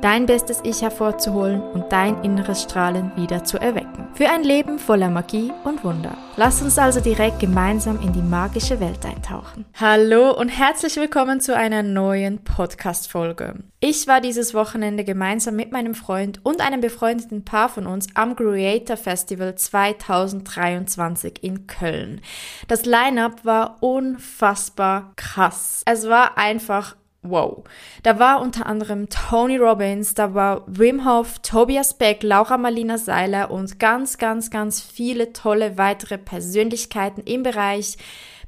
dein bestes Ich hervorzuholen und dein inneres Strahlen wieder zu erwecken. Für ein Leben voller Magie und Wunder. Lass uns also direkt gemeinsam in die magische Welt eintauchen. Hallo und herzlich willkommen zu einer neuen Podcast-Folge. Ich war dieses Wochenende gemeinsam mit meinem Freund und einem befreundeten Paar von uns am Creator Festival 2023 in Köln. Das Line-up war unfassbar krass. Es war einfach wow. Da war unter anderem Tony Robbins, da war Wim Hof, Tobias Beck, Laura Marlina Seiler und ganz, ganz, ganz viele tolle weitere Persönlichkeiten im Bereich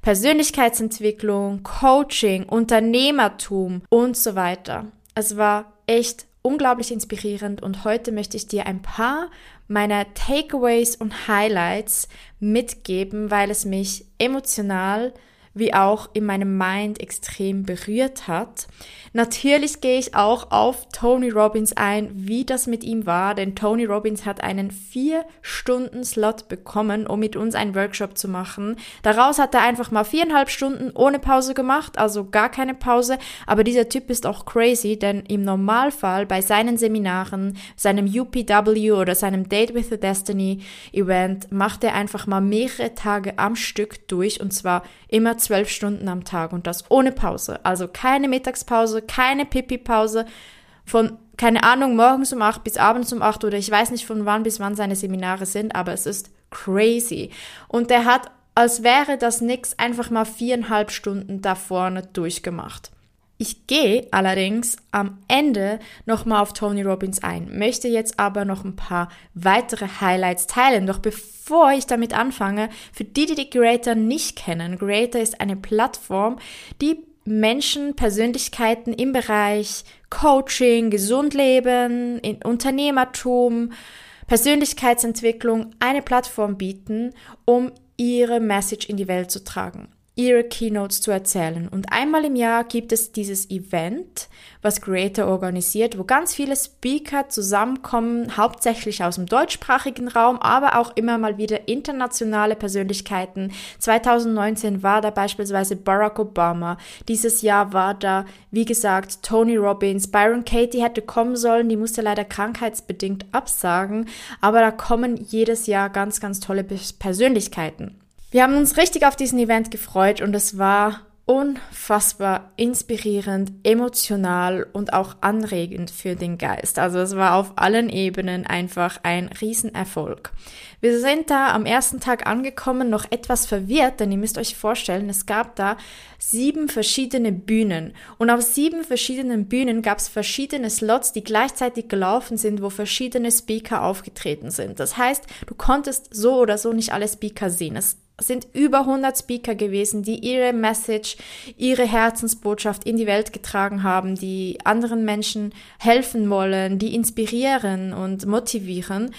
Persönlichkeitsentwicklung, Coaching, Unternehmertum und so weiter. Es war echt unglaublich inspirierend und heute möchte ich dir ein paar meiner Takeaways und Highlights mitgeben, weil es mich emotional wie auch in meinem Mind extrem berührt hat. Natürlich gehe ich auch auf Tony Robbins ein, wie das mit ihm war, denn Tony Robbins hat einen vier Stunden Slot bekommen, um mit uns einen Workshop zu machen. Daraus hat er einfach mal viereinhalb Stunden ohne Pause gemacht, also gar keine Pause. Aber dieser Typ ist auch crazy, denn im Normalfall bei seinen Seminaren, seinem UPW oder seinem Date with the Destiny Event macht er einfach mal mehrere Tage am Stück durch und zwar immer zwölf Stunden am Tag und das ohne Pause. Also keine Mittagspause, keine Pipi-Pause von, keine Ahnung, morgens um acht bis abends um acht oder ich weiß nicht von wann bis wann seine Seminare sind, aber es ist crazy. Und der hat, als wäre das nix, einfach mal viereinhalb Stunden da vorne durchgemacht. Ich gehe allerdings am Ende nochmal auf Tony Robbins ein, möchte jetzt aber noch ein paar weitere Highlights teilen. Doch bevor ich damit anfange, für die, die die Creator nicht kennen, Creator ist eine Plattform, die Menschen, Persönlichkeiten im Bereich Coaching, Gesundleben, Unternehmertum, Persönlichkeitsentwicklung eine Plattform bieten, um ihre Message in die Welt zu tragen ihre Keynotes zu erzählen. Und einmal im Jahr gibt es dieses Event, was Creator organisiert, wo ganz viele Speaker zusammenkommen, hauptsächlich aus dem deutschsprachigen Raum, aber auch immer mal wieder internationale Persönlichkeiten. 2019 war da beispielsweise Barack Obama. Dieses Jahr war da, wie gesagt, Tony Robbins. Byron Katie hätte kommen sollen, die musste leider krankheitsbedingt absagen, aber da kommen jedes Jahr ganz, ganz tolle Persönlichkeiten. Wir haben uns richtig auf diesen Event gefreut und es war unfassbar inspirierend, emotional und auch anregend für den Geist. Also es war auf allen Ebenen einfach ein Riesenerfolg. Wir sind da am ersten Tag angekommen, noch etwas verwirrt, denn ihr müsst euch vorstellen, es gab da sieben verschiedene Bühnen. Und auf sieben verschiedenen Bühnen gab es verschiedene Slots, die gleichzeitig gelaufen sind, wo verschiedene Speaker aufgetreten sind. Das heißt, du konntest so oder so nicht alle Speaker sehen. Es sind über 100 Speaker gewesen, die ihre Message, ihre Herzensbotschaft in die Welt getragen haben, die anderen Menschen helfen wollen, die inspirieren und motivieren.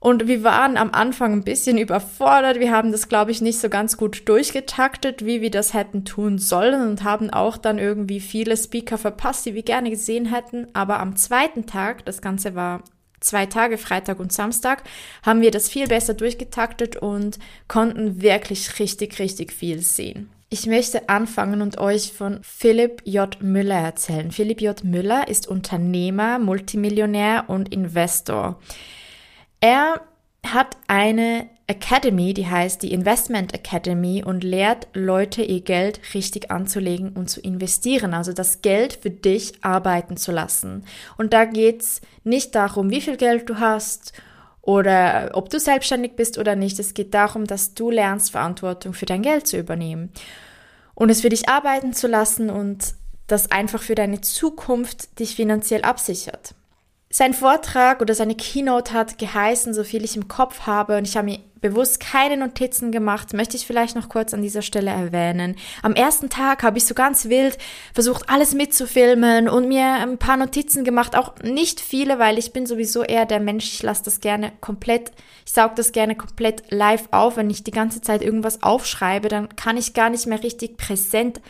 Und wir waren am Anfang ein bisschen überfordert. Wir haben das, glaube ich, nicht so ganz gut durchgetaktet, wie wir das hätten tun sollen und haben auch dann irgendwie viele Speaker verpasst, die wir gerne gesehen hätten. Aber am zweiten Tag, das Ganze war zwei Tage, Freitag und Samstag, haben wir das viel besser durchgetaktet und konnten wirklich richtig, richtig viel sehen. Ich möchte anfangen und euch von Philipp J. Müller erzählen. Philipp J. Müller ist Unternehmer, Multimillionär und Investor. Er hat eine Academy, die heißt die Investment Academy und lehrt Leute ihr Geld richtig anzulegen und zu investieren, also das Geld für dich arbeiten zu lassen. Und da geht's nicht darum, wie viel Geld du hast oder ob du selbstständig bist oder nicht. Es geht darum, dass du lernst, Verantwortung für dein Geld zu übernehmen und es für dich arbeiten zu lassen und das einfach für deine Zukunft dich finanziell absichert. Sein Vortrag oder seine Keynote hat geheißen, so viel ich im Kopf habe, und ich habe mir bewusst keine Notizen gemacht, möchte ich vielleicht noch kurz an dieser Stelle erwähnen. Am ersten Tag habe ich so ganz wild versucht, alles mitzufilmen und mir ein paar Notizen gemacht, auch nicht viele, weil ich bin sowieso eher der Mensch, ich lasse das gerne komplett, ich saug das gerne komplett live auf. Wenn ich die ganze Zeit irgendwas aufschreibe, dann kann ich gar nicht mehr richtig präsent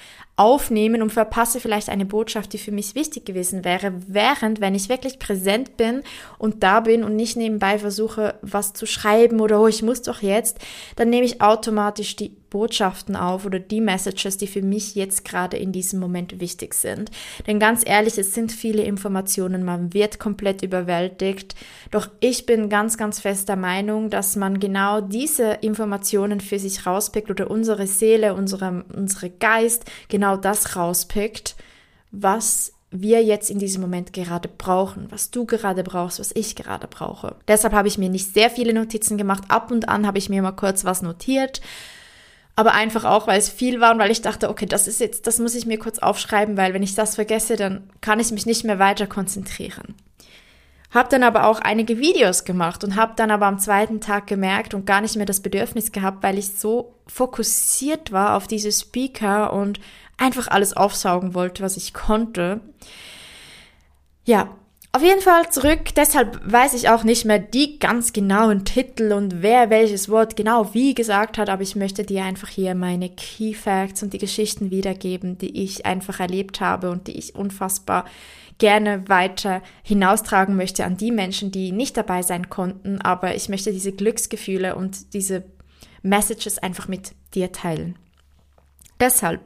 aufnehmen und verpasse vielleicht eine Botschaft, die für mich wichtig gewesen wäre, während wenn ich wirklich präsent bin und da bin und nicht nebenbei versuche, was zu schreiben oder oh, ich muss doch jetzt, dann nehme ich automatisch die Botschaften auf oder die Messages, die für mich jetzt gerade in diesem Moment wichtig sind. Denn ganz ehrlich, es sind viele Informationen, man wird komplett überwältigt. Doch ich bin ganz, ganz fester Meinung, dass man genau diese Informationen für sich rauspickt oder unsere Seele, unsere, unsere Geist genau das rauspickt, was wir jetzt in diesem Moment gerade brauchen, was du gerade brauchst, was ich gerade brauche. Deshalb habe ich mir nicht sehr viele Notizen gemacht. Ab und an habe ich mir mal kurz was notiert aber einfach auch, weil es viel war und weil ich dachte, okay, das ist jetzt, das muss ich mir kurz aufschreiben, weil wenn ich das vergesse, dann kann ich mich nicht mehr weiter konzentrieren. Hab dann aber auch einige Videos gemacht und habe dann aber am zweiten Tag gemerkt und gar nicht mehr das Bedürfnis gehabt, weil ich so fokussiert war auf diese Speaker und einfach alles aufsaugen wollte, was ich konnte. Ja, auf jeden Fall zurück, deshalb weiß ich auch nicht mehr die ganz genauen Titel und wer welches Wort genau wie gesagt hat, aber ich möchte dir einfach hier meine Key Facts und die Geschichten wiedergeben, die ich einfach erlebt habe und die ich unfassbar gerne weiter hinaustragen möchte an die Menschen, die nicht dabei sein konnten, aber ich möchte diese Glücksgefühle und diese Messages einfach mit dir teilen. Deshalb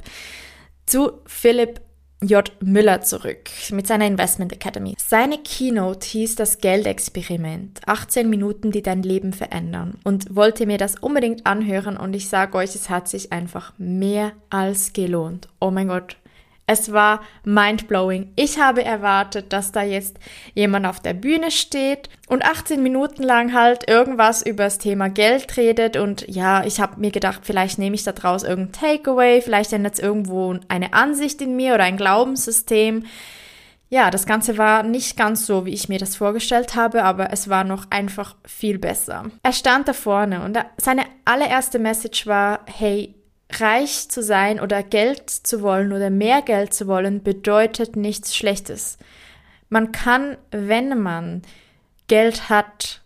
zu Philipp J. Müller zurück mit seiner Investment Academy. Seine Keynote hieß das Geldexperiment. 18 Minuten, die dein Leben verändern. Und wollte mir das unbedingt anhören und ich sage euch, es hat sich einfach mehr als gelohnt. Oh mein Gott, es war mindblowing. Ich habe erwartet, dass da jetzt jemand auf der Bühne steht und 18 Minuten lang halt irgendwas über das Thema Geld redet und ja, ich habe mir gedacht, vielleicht nehme ich da draus irgendein Takeaway, vielleicht ändert es irgendwo eine Ansicht in mir oder ein Glaubenssystem. Ja, das Ganze war nicht ganz so, wie ich mir das vorgestellt habe, aber es war noch einfach viel besser. Er stand da vorne und seine allererste Message war, hey, reich zu sein oder Geld zu wollen oder mehr Geld zu wollen, bedeutet nichts Schlechtes. Man kann, wenn man Geld hat,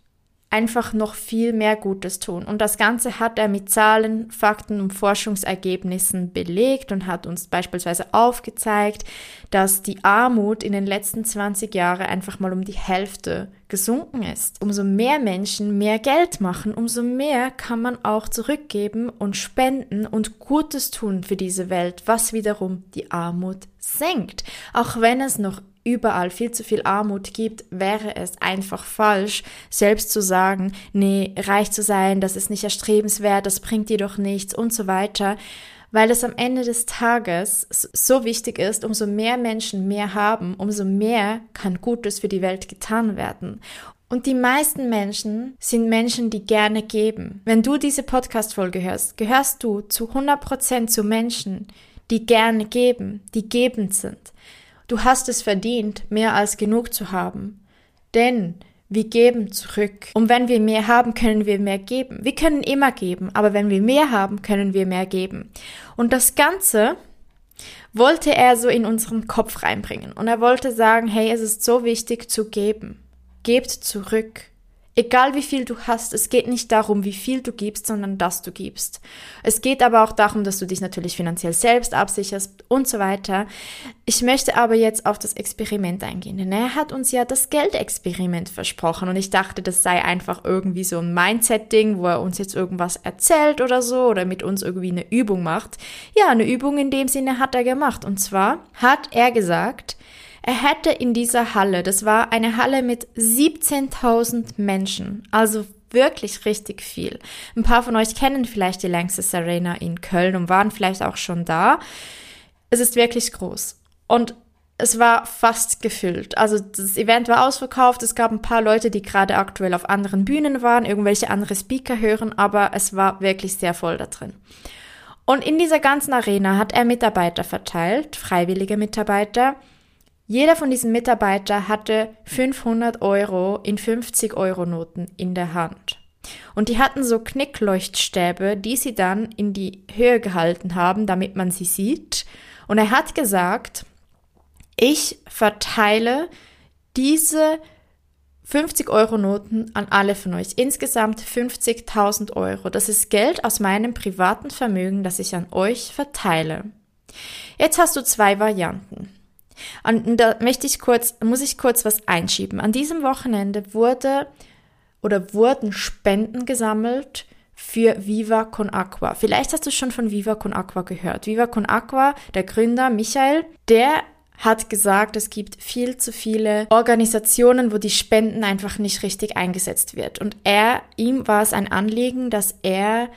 einfach noch viel mehr Gutes tun. Und das Ganze hat er mit Zahlen, Fakten und Forschungsergebnissen belegt und hat uns beispielsweise aufgezeigt, dass die Armut in den letzten 20 Jahren einfach mal um die Hälfte gesunken ist. Umso mehr Menschen mehr Geld machen, umso mehr kann man auch zurückgeben und spenden und Gutes tun für diese Welt, was wiederum die Armut senkt. Auch wenn es noch überall viel zu viel Armut gibt, wäre es einfach falsch, selbst zu sagen, nee, reich zu sein, das ist nicht erstrebenswert, das bringt dir doch nichts und so weiter, weil es am Ende des Tages so wichtig ist, umso mehr Menschen mehr haben, umso mehr kann Gutes für die Welt getan werden. Und die meisten Menschen sind Menschen, die gerne geben. Wenn du diese Podcast-Folge hörst, gehörst du zu 100% zu Menschen, die gerne geben, die gebend sind. Du hast es verdient, mehr als genug zu haben. Denn wir geben zurück. Und wenn wir mehr haben, können wir mehr geben. Wir können immer geben, aber wenn wir mehr haben, können wir mehr geben. Und das Ganze wollte er so in unseren Kopf reinbringen. Und er wollte sagen, hey, es ist so wichtig zu geben. Gebt zurück. Egal wie viel du hast, es geht nicht darum, wie viel du gibst, sondern dass du gibst. Es geht aber auch darum, dass du dich natürlich finanziell selbst absicherst und so weiter. Ich möchte aber jetzt auf das Experiment eingehen, denn er hat uns ja das Geldexperiment versprochen und ich dachte, das sei einfach irgendwie so ein Mindset-Ding, wo er uns jetzt irgendwas erzählt oder so oder mit uns irgendwie eine Übung macht. Ja, eine Übung in dem Sinne hat er gemacht und zwar hat er gesagt, er hätte in dieser Halle, das war eine Halle mit 17.000 Menschen, also wirklich richtig viel. Ein paar von euch kennen vielleicht die Lanxess Arena in Köln und waren vielleicht auch schon da. Es ist wirklich groß. Und es war fast gefüllt. Also das Event war ausverkauft. Es gab ein paar Leute, die gerade aktuell auf anderen Bühnen waren, irgendwelche andere Speaker hören, aber es war wirklich sehr voll da drin. Und in dieser ganzen Arena hat er Mitarbeiter verteilt, freiwillige Mitarbeiter, Jeder von diesen Mitarbeitern hatte 500 Euro in 50 Euro Noten in der Hand. Und die hatten so Knickleuchtstäbe, die sie dann in die Höhe gehalten haben, damit man sie sieht. Und er hat gesagt, ich verteile diese 50 Euro Noten an alle von euch. Insgesamt 50.000 Euro. Das ist Geld aus meinem privaten Vermögen, das ich an euch verteile. Jetzt hast du zwei Varianten. Und da möchte ich kurz, muss ich kurz was einschieben. An diesem Wochenende wurde oder wurden Spenden gesammelt für Viva Con Aqua. Vielleicht hast du schon von Viva Con Aqua gehört. Viva Con Aqua, der Gründer Michael, der hat gesagt, es gibt viel zu viele Organisationen, wo die Spenden einfach nicht richtig eingesetzt wird. Und er, ihm war es ein Anliegen, dass er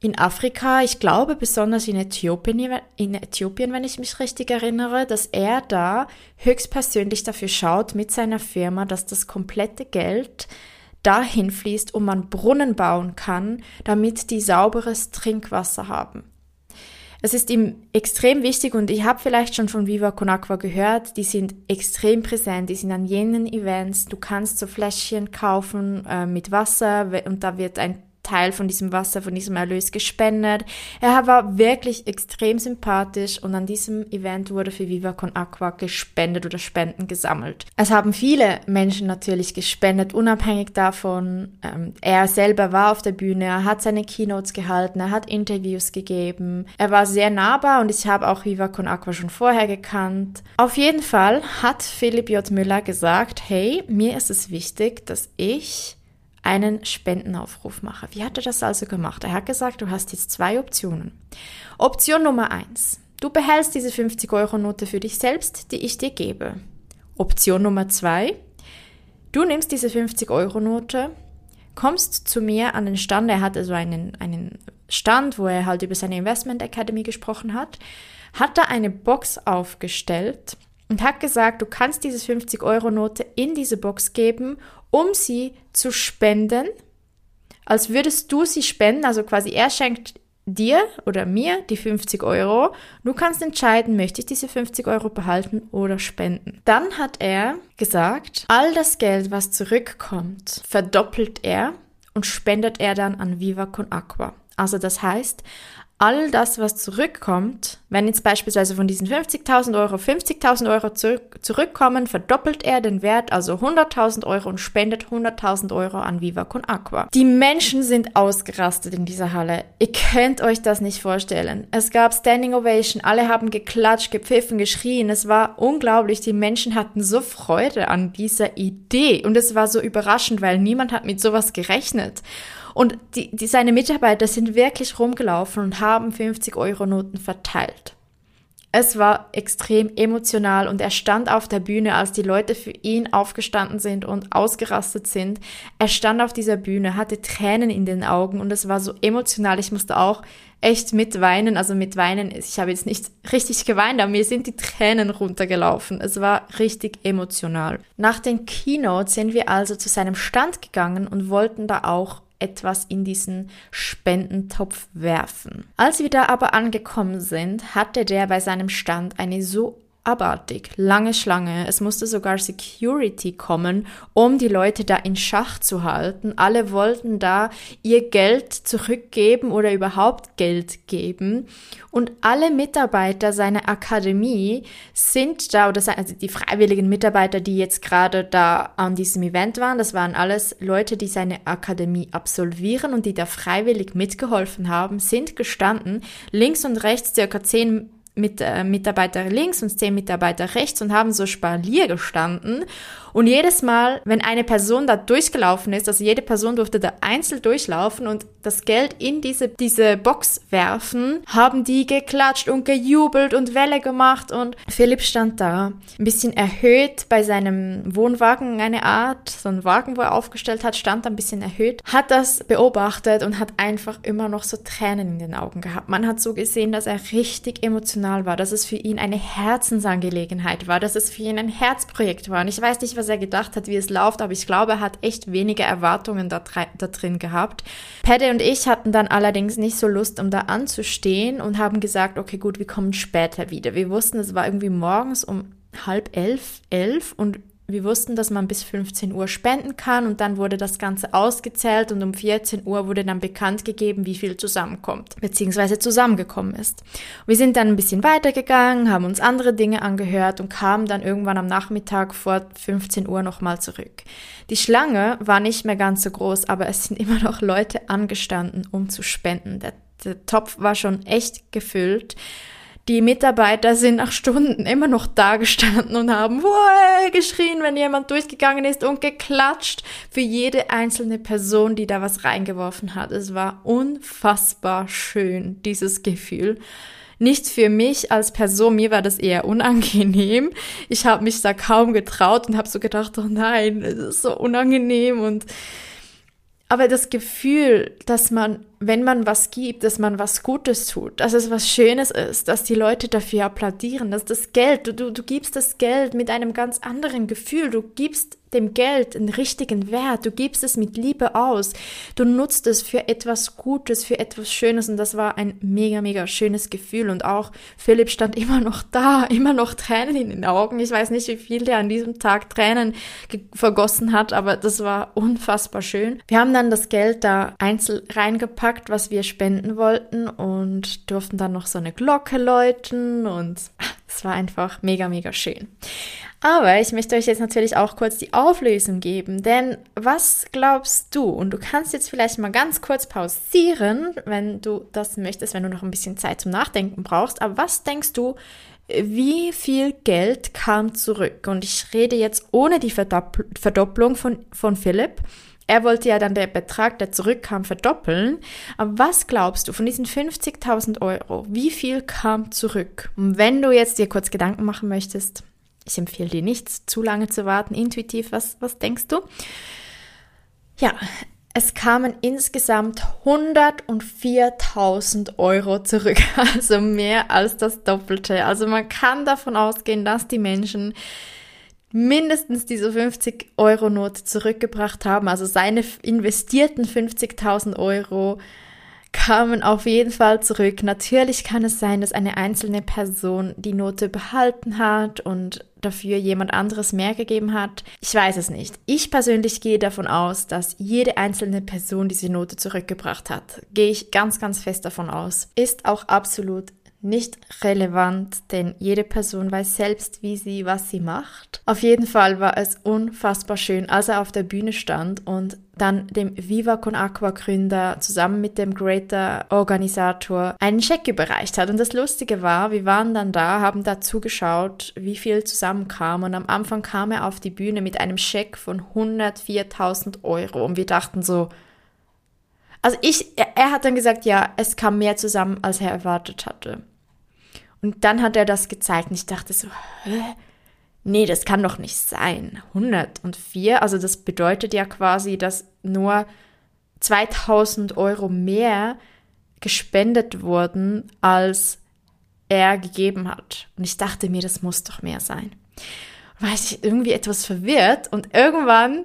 in Afrika, ich glaube besonders in Äthiopien, in Äthiopien, wenn ich mich richtig erinnere, dass er da höchstpersönlich dafür schaut mit seiner Firma, dass das komplette Geld dahin fließt und man Brunnen bauen kann, damit die sauberes Trinkwasser haben. Es ist ihm extrem wichtig und ich habe vielleicht schon von Viva Con Aqua gehört, die sind extrem präsent, die sind an jenen Events, du kannst so Fläschchen kaufen äh, mit Wasser und da wird ein Teil von diesem Wasser, von diesem Erlös gespendet. Er war wirklich extrem sympathisch und an diesem Event wurde für Viva Con Aqua gespendet oder Spenden gesammelt. Es haben viele Menschen natürlich gespendet, unabhängig davon. Ähm, er selber war auf der Bühne, er hat seine Keynotes gehalten, er hat Interviews gegeben. Er war sehr nahbar und ich habe auch Viva Con Aqua schon vorher gekannt. Auf jeden Fall hat Philipp J. Müller gesagt, hey, mir ist es wichtig, dass ich einen Spendenaufruf mache. Wie hat er das also gemacht? Er hat gesagt, du hast jetzt zwei Optionen. Option Nummer eins. Du behältst diese 50-Euro-Note für dich selbst, die ich dir gebe. Option Nummer zwei. Du nimmst diese 50-Euro-Note, kommst zu mir an den Stand. Er hatte so einen, einen Stand, wo er halt über seine Investment Academy gesprochen hat. Hat da eine Box aufgestellt und hat gesagt, du kannst diese 50-Euro-Note in diese Box geben um sie zu spenden, als würdest du sie spenden, also quasi er schenkt dir oder mir die 50 Euro. Du kannst entscheiden, möchte ich diese 50 Euro behalten oder spenden. Dann hat er gesagt, all das Geld, was zurückkommt, verdoppelt er und spendet er dann an Viva Con Aqua. Also das heißt, all das, was zurückkommt, wenn jetzt beispielsweise von diesen 50.000 Euro 50.000 Euro zurück, zurückkommen, verdoppelt er den Wert, also 100.000 Euro und spendet 100.000 Euro an Viva Con Aqua. Die Menschen sind ausgerastet in dieser Halle. Ihr könnt euch das nicht vorstellen. Es gab Standing Ovation, alle haben geklatscht, gepfiffen, geschrien. Es war unglaublich. Die Menschen hatten so Freude an dieser Idee und es war so überraschend, weil niemand hat mit sowas gerechnet. Und die, die, seine Mitarbeiter sind wirklich rumgelaufen und haben 50-Euro-Noten verteilt. Es war extrem emotional und er stand auf der Bühne, als die Leute für ihn aufgestanden sind und ausgerastet sind. Er stand auf dieser Bühne, hatte Tränen in den Augen und es war so emotional. Ich musste auch echt mitweinen. Also mit weinen, ich habe jetzt nicht richtig geweint, aber mir sind die Tränen runtergelaufen. Es war richtig emotional. Nach den Keynotes sind wir also zu seinem Stand gegangen und wollten da auch etwas in diesen Spendentopf werfen. Als wir da aber angekommen sind, hatte der bei seinem Stand eine so abartig, lange Schlange. Es musste sogar Security kommen, um die Leute da in Schach zu halten. Alle wollten da ihr Geld zurückgeben oder überhaupt Geld geben. Und alle Mitarbeiter seiner Akademie sind da, oder also die freiwilligen Mitarbeiter, die jetzt gerade da an diesem Event waren, das waren alles Leute, die seine Akademie absolvieren und die da freiwillig mitgeholfen haben, sind gestanden, links und rechts circa zehn mit, äh, Mitarbeiter links und zehn Mitarbeiter rechts und haben so Spalier gestanden. Und jedes Mal, wenn eine Person da durchgelaufen ist, also jede Person durfte da einzeln durchlaufen und das Geld in diese, diese Box werfen, haben die geklatscht und gejubelt und Welle gemacht und Philipp stand da, ein bisschen erhöht bei seinem Wohnwagen, eine Art, so ein Wagen, wo er aufgestellt hat, stand da ein bisschen erhöht, hat das beobachtet und hat einfach immer noch so Tränen in den Augen gehabt. Man hat so gesehen, dass er richtig emotional war, dass es für ihn eine Herzensangelegenheit war, dass es für ihn ein Herzprojekt war und ich weiß nicht, was er gedacht hat, wie es läuft, aber ich glaube, er hat echt weniger Erwartungen da, da drin gehabt. Paddy und ich hatten dann allerdings nicht so Lust, um da anzustehen und haben gesagt, okay, gut, wir kommen später wieder. Wir wussten, es war irgendwie morgens um halb elf, elf und wir wussten, dass man bis 15 Uhr spenden kann und dann wurde das Ganze ausgezählt und um 14 Uhr wurde dann bekannt gegeben, wie viel zusammenkommt, beziehungsweise zusammengekommen ist. Wir sind dann ein bisschen weitergegangen, haben uns andere Dinge angehört und kamen dann irgendwann am Nachmittag vor 15 Uhr nochmal zurück. Die Schlange war nicht mehr ganz so groß, aber es sind immer noch Leute angestanden, um zu spenden. Der, der Topf war schon echt gefüllt die Mitarbeiter sind nach Stunden immer noch da gestanden und haben Woe! geschrien, wenn jemand durchgegangen ist und geklatscht für jede einzelne Person, die da was reingeworfen hat. Es war unfassbar schön, dieses Gefühl. Nicht für mich als Person, mir war das eher unangenehm. Ich habe mich da kaum getraut und habe so gedacht, oh nein, es ist so unangenehm und aber das Gefühl, dass man, wenn man was gibt, dass man was Gutes tut, dass es was Schönes ist, dass die Leute dafür applaudieren, dass das Geld, du, du, du gibst das Geld mit einem ganz anderen Gefühl, du gibst dem Geld einen richtigen Wert. Du gibst es mit Liebe aus. Du nutzt es für etwas Gutes, für etwas Schönes. Und das war ein mega, mega schönes Gefühl. Und auch Philipp stand immer noch da, immer noch Tränen in den Augen. Ich weiß nicht, wie viel der an diesem Tag Tränen vergossen hat, aber das war unfassbar schön. Wir haben dann das Geld da einzeln reingepackt, was wir spenden wollten und durften dann noch so eine Glocke läuten und es war einfach mega, mega schön. Aber ich möchte euch jetzt natürlich auch kurz die Auflösung geben, denn was glaubst du? Und du kannst jetzt vielleicht mal ganz kurz pausieren, wenn du das möchtest, wenn du noch ein bisschen Zeit zum Nachdenken brauchst. Aber was denkst du, wie viel Geld kam zurück? Und ich rede jetzt ohne die Verdopplung von, von Philipp. Er wollte ja dann den Betrag, der zurückkam, verdoppeln. Aber was glaubst du von diesen 50.000 Euro? Wie viel kam zurück? Und wenn du jetzt dir kurz Gedanken machen möchtest, ich empfehle dir nicht, zu lange zu warten. Intuitiv, was, was denkst du? Ja, es kamen insgesamt 104.000 Euro zurück, also mehr als das Doppelte. Also man kann davon ausgehen, dass die Menschen mindestens diese 50 Euro Note zurückgebracht haben, also seine investierten 50.000 Euro kamen auf jeden Fall zurück. Natürlich kann es sein, dass eine einzelne Person die Note behalten hat und dafür jemand anderes mehr gegeben hat. Ich weiß es nicht. Ich persönlich gehe davon aus, dass jede einzelne Person diese Note zurückgebracht hat. Gehe ich ganz, ganz fest davon aus. Ist auch absolut nicht relevant, denn jede Person weiß selbst, wie sie, was sie macht. Auf jeden Fall war es unfassbar schön, als er auf der Bühne stand und dann dem Viva Con Aqua Gründer zusammen mit dem Greater Organisator einen Scheck überreicht hat. Und das Lustige war, wir waren dann da, haben da zugeschaut, wie viel zusammenkam und am Anfang kam er auf die Bühne mit einem Scheck von 104.000 Euro und wir dachten so, also ich, er, hat dann gesagt, ja, es kam mehr zusammen, als er erwartet hatte. Und dann hat er das gezeigt und ich dachte so, hä? Nee, das kann doch nicht sein. 104, also das bedeutet ja quasi, dass nur 2000 Euro mehr gespendet wurden, als er gegeben hat. Und ich dachte mir, das muss doch mehr sein. War ich irgendwie etwas verwirrt und irgendwann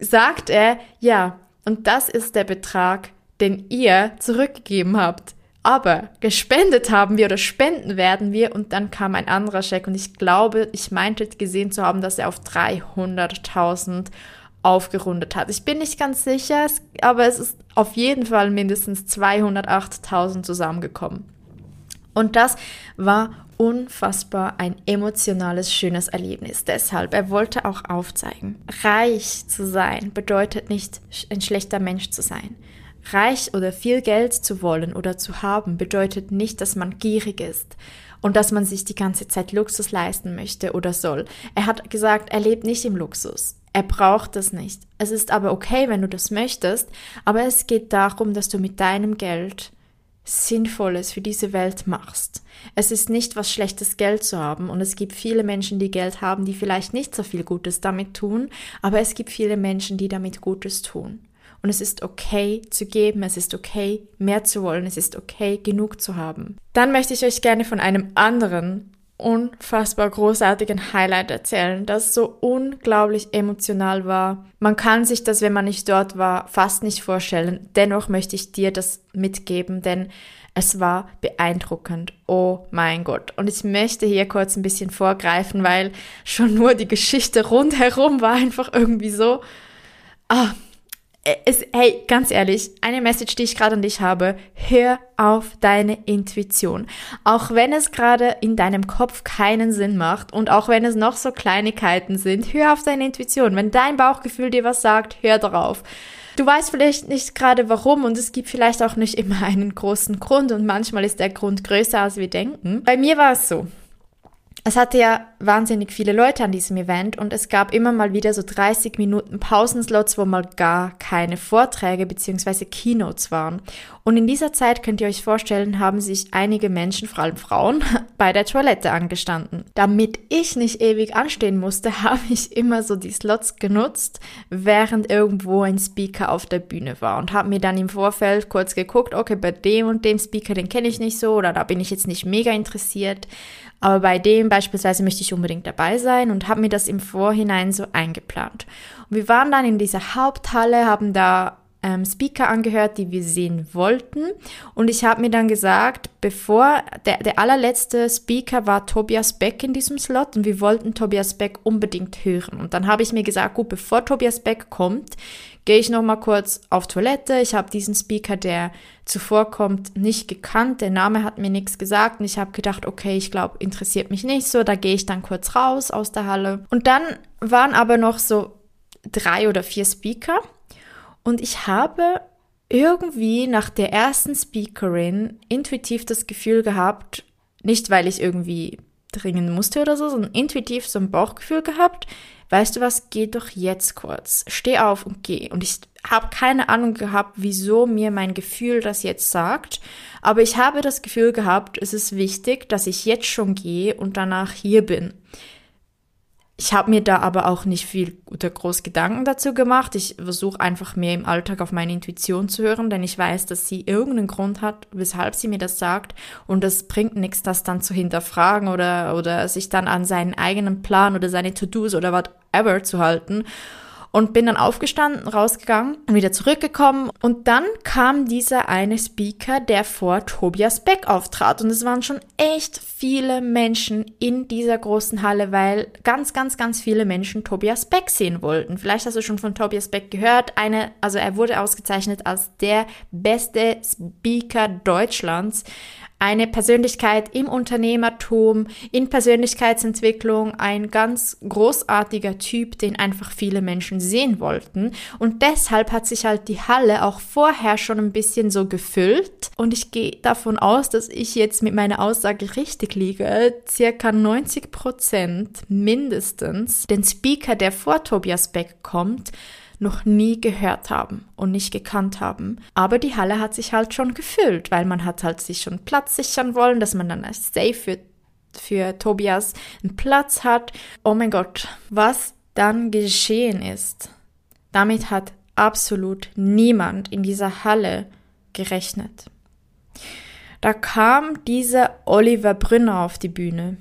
sagt er, ja, und das ist der Betrag, den ihr zurückgegeben habt. Aber gespendet haben wir oder spenden werden wir und dann kam ein anderer Scheck und ich glaube, ich meinte gesehen zu haben, dass er auf 300.000 aufgerundet hat. Ich bin nicht ganz sicher, aber es ist auf jeden Fall mindestens 208.000 zusammengekommen. Und das war unfassbar ein emotionales, schönes Erlebnis. Deshalb, er wollte auch aufzeigen, reich zu sein bedeutet nicht ein schlechter Mensch zu sein. Reich oder viel Geld zu wollen oder zu haben bedeutet nicht, dass man gierig ist und dass man sich die ganze Zeit Luxus leisten möchte oder soll. Er hat gesagt, er lebt nicht im Luxus. Er braucht das nicht. Es ist aber okay, wenn du das möchtest, aber es geht darum, dass du mit deinem Geld Sinnvolles für diese Welt machst. Es ist nicht was schlechtes Geld zu haben und es gibt viele Menschen, die Geld haben, die vielleicht nicht so viel Gutes damit tun, aber es gibt viele Menschen, die damit Gutes tun. Und es ist okay zu geben, es ist okay mehr zu wollen, es ist okay genug zu haben. Dann möchte ich euch gerne von einem anderen unfassbar großartigen Highlight erzählen, das so unglaublich emotional war. Man kann sich das, wenn man nicht dort war, fast nicht vorstellen. Dennoch möchte ich dir das mitgeben, denn Es war beeindruckend. Oh mein Gott. Und ich möchte hier kurz ein bisschen vorgreifen, weil schon nur die Geschichte rundherum war einfach irgendwie so. Ah, es, hey, ganz ehrlich, eine Message, die ich gerade an dich habe, hör auf deine Intuition. Auch wenn es gerade in deinem Kopf keinen Sinn macht und auch wenn es noch so Kleinigkeiten sind, hör auf deine Intuition. Wenn dein Bauchgefühl dir was sagt, hör darauf. Du weißt vielleicht nicht gerade warum und es gibt vielleicht auch nicht immer einen großen Grund und manchmal ist der Grund größer als wir denken. Bei mir war es so es hatte ja wahnsinnig viele Leute an diesem Event und es gab immer mal wieder so 30 Minuten Pausenslots, wo mal gar keine Vorträge bzw. Keynotes waren. Und in dieser Zeit könnt ihr euch vorstellen, haben sich einige Menschen, vor allem Frauen, bei der Toilette angestanden. Damit ich nicht ewig anstehen musste, habe ich immer so die Slots genutzt, während irgendwo ein Speaker auf der Bühne war und habe mir dann im Vorfeld kurz geguckt, okay, bei dem und dem Speaker, den kenne ich nicht so oder da bin ich jetzt nicht mega interessiert. Aber bei dem beispielsweise möchte ich unbedingt dabei sein und habe mir das im Vorhinein so eingeplant. Und wir waren dann in dieser Haupthalle, haben da ähm, Speaker angehört, die wir sehen wollten. Und ich habe mir dann gesagt, bevor der, der allerletzte Speaker war Tobias Beck in diesem Slot und wir wollten Tobias Beck unbedingt hören. Und dann habe ich mir gesagt, gut, bevor Tobias Beck kommt, gehe ich noch mal kurz auf Toilette. Ich habe diesen Speaker, der zuvor kommt, nicht gekannt. Der Name hat mir nichts gesagt und ich habe gedacht, okay, ich glaube, interessiert mich nicht so. Da gehe ich dann kurz raus aus der Halle. Und dann waren aber noch so drei oder vier Speaker und ich habe irgendwie nach der ersten Speakerin intuitiv das Gefühl gehabt, nicht weil ich irgendwie dringen musste oder so, sondern intuitiv so ein Bauchgefühl gehabt, weißt du was, geh doch jetzt kurz, steh auf und geh. Und ich habe keine Ahnung gehabt, wieso mir mein Gefühl das jetzt sagt, aber ich habe das Gefühl gehabt, es ist wichtig, dass ich jetzt schon gehe und danach hier bin. Ich habe mir da aber auch nicht viel oder groß Gedanken dazu gemacht. Ich versuche einfach mehr im Alltag auf meine Intuition zu hören, denn ich weiß, dass sie irgendeinen Grund hat, weshalb sie mir das sagt. Und es bringt nichts, das dann zu hinterfragen oder, oder sich dann an seinen eigenen Plan oder seine To-Dos oder whatever zu halten und bin dann aufgestanden, rausgegangen und wieder zurückgekommen. Und dann kam dieser eine Speaker, der vor Tobias Beck auftrat. Und es waren schon echt viele Menschen in dieser großen Halle, weil ganz, ganz, ganz viele Menschen Tobias Beck sehen wollten. Vielleicht hast du schon von Tobias Beck gehört. Eine, also er wurde ausgezeichnet als der beste Speaker Deutschlands eine Persönlichkeit im Unternehmertum, in Persönlichkeitsentwicklung, ein ganz großartiger Typ, den einfach viele Menschen sehen wollten. Und deshalb hat sich halt die Halle auch vorher schon ein bisschen so gefüllt. Und ich gehe davon aus, dass ich jetzt mit meiner Aussage richtig liege. Circa 90 Prozent mindestens den Speaker, der vor Tobias Beck kommt, noch nie gehört haben und nicht gekannt haben. Aber die Halle hat sich halt schon gefüllt, weil man hat halt sich schon Platz sichern wollen, dass man dann als Safe für, für Tobias einen Platz hat. Oh mein Gott, was dann geschehen ist, damit hat absolut niemand in dieser Halle gerechnet. Da kam dieser Oliver Brünner auf die Bühne.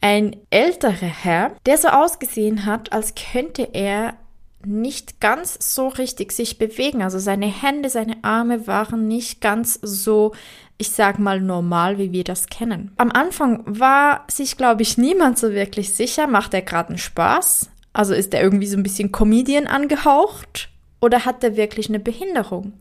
Ein älterer Herr, der so ausgesehen hat, als könnte er nicht ganz so richtig sich bewegen. Also seine Hände, seine Arme waren nicht ganz so, ich sag mal, normal, wie wir das kennen. Am Anfang war sich, glaube ich, niemand so wirklich sicher, macht er gerade einen Spaß? Also ist er irgendwie so ein bisschen Comedian angehaucht? Oder hat er wirklich eine Behinderung?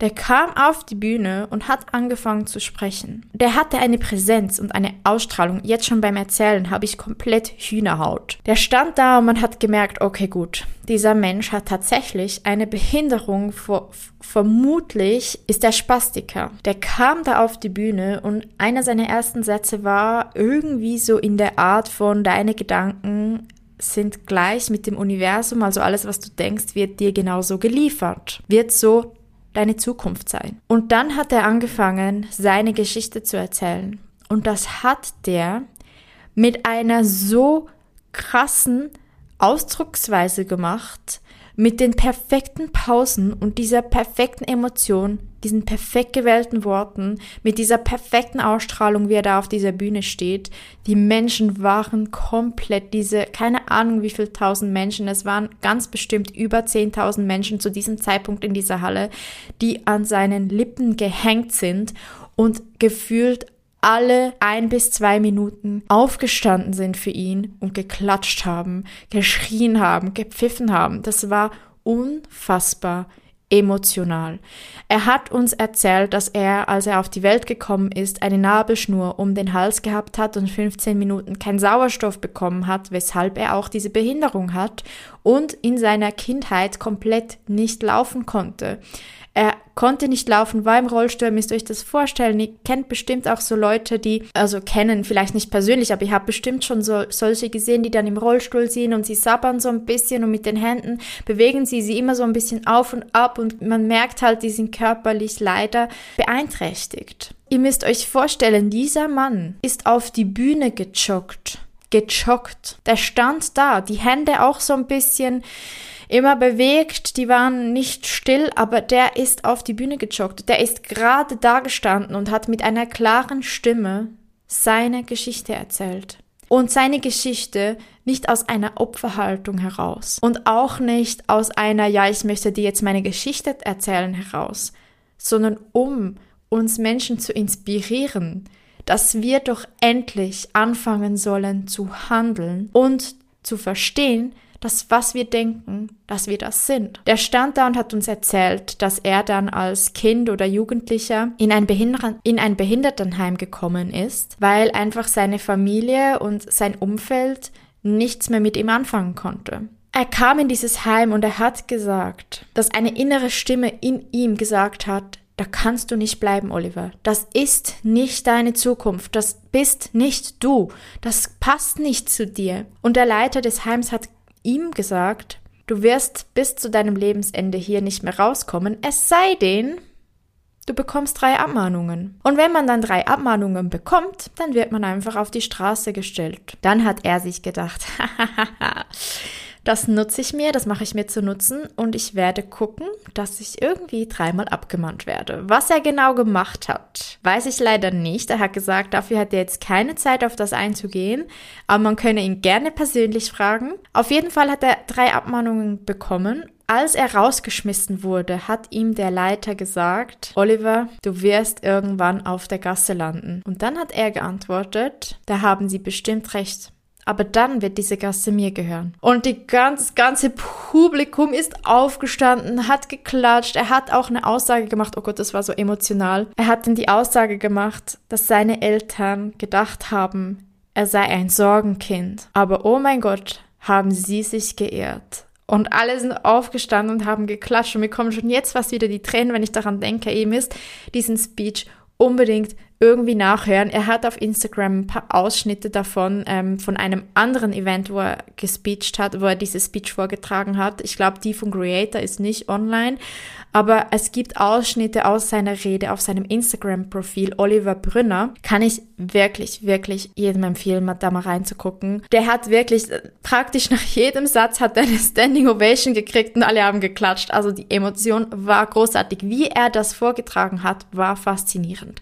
Der kam auf die Bühne und hat angefangen zu sprechen. Der hatte eine Präsenz und eine Ausstrahlung. Jetzt schon beim Erzählen habe ich komplett Hühnerhaut. Der stand da und man hat gemerkt, okay gut, dieser Mensch hat tatsächlich eine Behinderung. vermutlich ist er Spastiker. Der kam da auf die Bühne und einer seiner ersten Sätze war irgendwie so in der Art von deine Gedanken sind gleich mit dem Universum, also alles, was du denkst, wird dir genauso geliefert, wird so deine Zukunft sein. Und dann hat er angefangen, seine Geschichte zu erzählen. Und das hat der mit einer so krassen Ausdrucksweise gemacht, mit den perfekten Pausen und dieser perfekten Emotion, diesen perfekt gewählten Worten, mit dieser perfekten Ausstrahlung, wie er da auf dieser Bühne steht. Die Menschen waren komplett diese, keine Ahnung wie viel tausend Menschen, es waren ganz bestimmt über 10.000 Menschen zu diesem Zeitpunkt in dieser Halle, die an seinen Lippen gehängt sind und gefühlt alle ein bis zwei Minuten aufgestanden sind für ihn und geklatscht haben, geschrien haben, gepfiffen haben. Das war unfassbar emotional. Er hat uns erzählt, dass er, als er auf die Welt gekommen ist, eine Nabelschnur um den Hals gehabt hat und 15 Minuten kein Sauerstoff bekommen hat, weshalb er auch diese Behinderung hat und in seiner Kindheit komplett nicht laufen konnte. Konnte nicht laufen, war im Rollstuhl, ihr müsst euch das vorstellen. Ihr kennt bestimmt auch so Leute, die, also kennen, vielleicht nicht persönlich, aber ihr habt bestimmt schon so solche gesehen, die dann im Rollstuhl sind und sie sabbern so ein bisschen und mit den Händen bewegen sie sie immer so ein bisschen auf und ab und man merkt halt, die sind körperlich leider beeinträchtigt. Ihr müsst euch vorstellen, dieser Mann ist auf die Bühne gejoggt. Gejoggt. Der stand da, die Hände auch so ein bisschen immer bewegt, die waren nicht still, aber der ist auf die Bühne gejoggt. Der ist gerade da gestanden und hat mit einer klaren Stimme seine Geschichte erzählt. Und seine Geschichte nicht aus einer Opferhaltung heraus und auch nicht aus einer, ja, ich möchte dir jetzt meine Geschichte erzählen heraus, sondern um uns Menschen zu inspirieren, dass wir doch endlich anfangen sollen zu handeln und zu verstehen, dass was wir denken, dass wir das sind. Der stand da und hat uns erzählt, dass er dann als Kind oder Jugendlicher in ein, Behinder in ein Behindertenheim gekommen ist, weil einfach seine Familie und sein Umfeld nichts mehr mit ihm anfangen konnte. Er kam in dieses Heim und er hat gesagt, dass eine innere Stimme in ihm gesagt hat, da kannst du nicht bleiben, Oliver. Das ist nicht deine Zukunft. Das bist nicht du. Das passt nicht zu dir. Und der Leiter des Heims hat ihm gesagt, du wirst bis zu deinem Lebensende hier nicht mehr rauskommen, es sei denn, du bekommst drei Abmahnungen. Und wenn man dann drei Abmahnungen bekommt, dann wird man einfach auf die Straße gestellt. Dann hat er sich gedacht, Das nutze ich mir, das mache ich mir zu nutzen und ich werde gucken, dass ich irgendwie dreimal abgemahnt werde. Was er genau gemacht hat, weiß ich leider nicht. Er hat gesagt, dafür hat er jetzt keine Zeit, auf das einzugehen, aber man könne ihn gerne persönlich fragen. Auf jeden Fall hat er drei Abmahnungen bekommen als er rausgeschmissen wurde, hat ihm der Leiter gesagt, Oliver, du wirst irgendwann auf der Gasse landen. Und dann hat er geantwortet, da haben Sie bestimmt recht aber dann wird diese Gasse mir gehören. Und die ganz, ganze Publikum ist aufgestanden, hat geklatscht. Er hat auch eine Aussage gemacht. Oh Gott, das war so emotional. Er hat dann die Aussage gemacht, dass seine Eltern gedacht haben, er sei ein Sorgenkind. Aber oh mein Gott, haben sie sich geehrt. Und alle sind aufgestanden und haben geklatscht. Und mir kommen schon jetzt fast wieder die Tränen, wenn ich daran denke. Ihr müsst diesen Speech unbedingt irgendwie nachhören. Er hat auf Instagram ein paar Ausschnitte davon, ähm, von einem anderen Event, wo er gespeecht hat, wo er diese Speech vorgetragen hat. Ich glaube, die von Creator ist nicht online, aber es gibt Ausschnitte aus seiner Rede auf seinem Instagram-Profil Oliver Brünner. Kann ich wirklich, wirklich jedem empfehlen, da mal reinzugucken. Der hat wirklich äh, praktisch nach jedem Satz hat er eine Standing Ovation gekriegt und alle haben geklatscht. Also die Emotion war großartig. Wie er das vorgetragen hat, war faszinierend.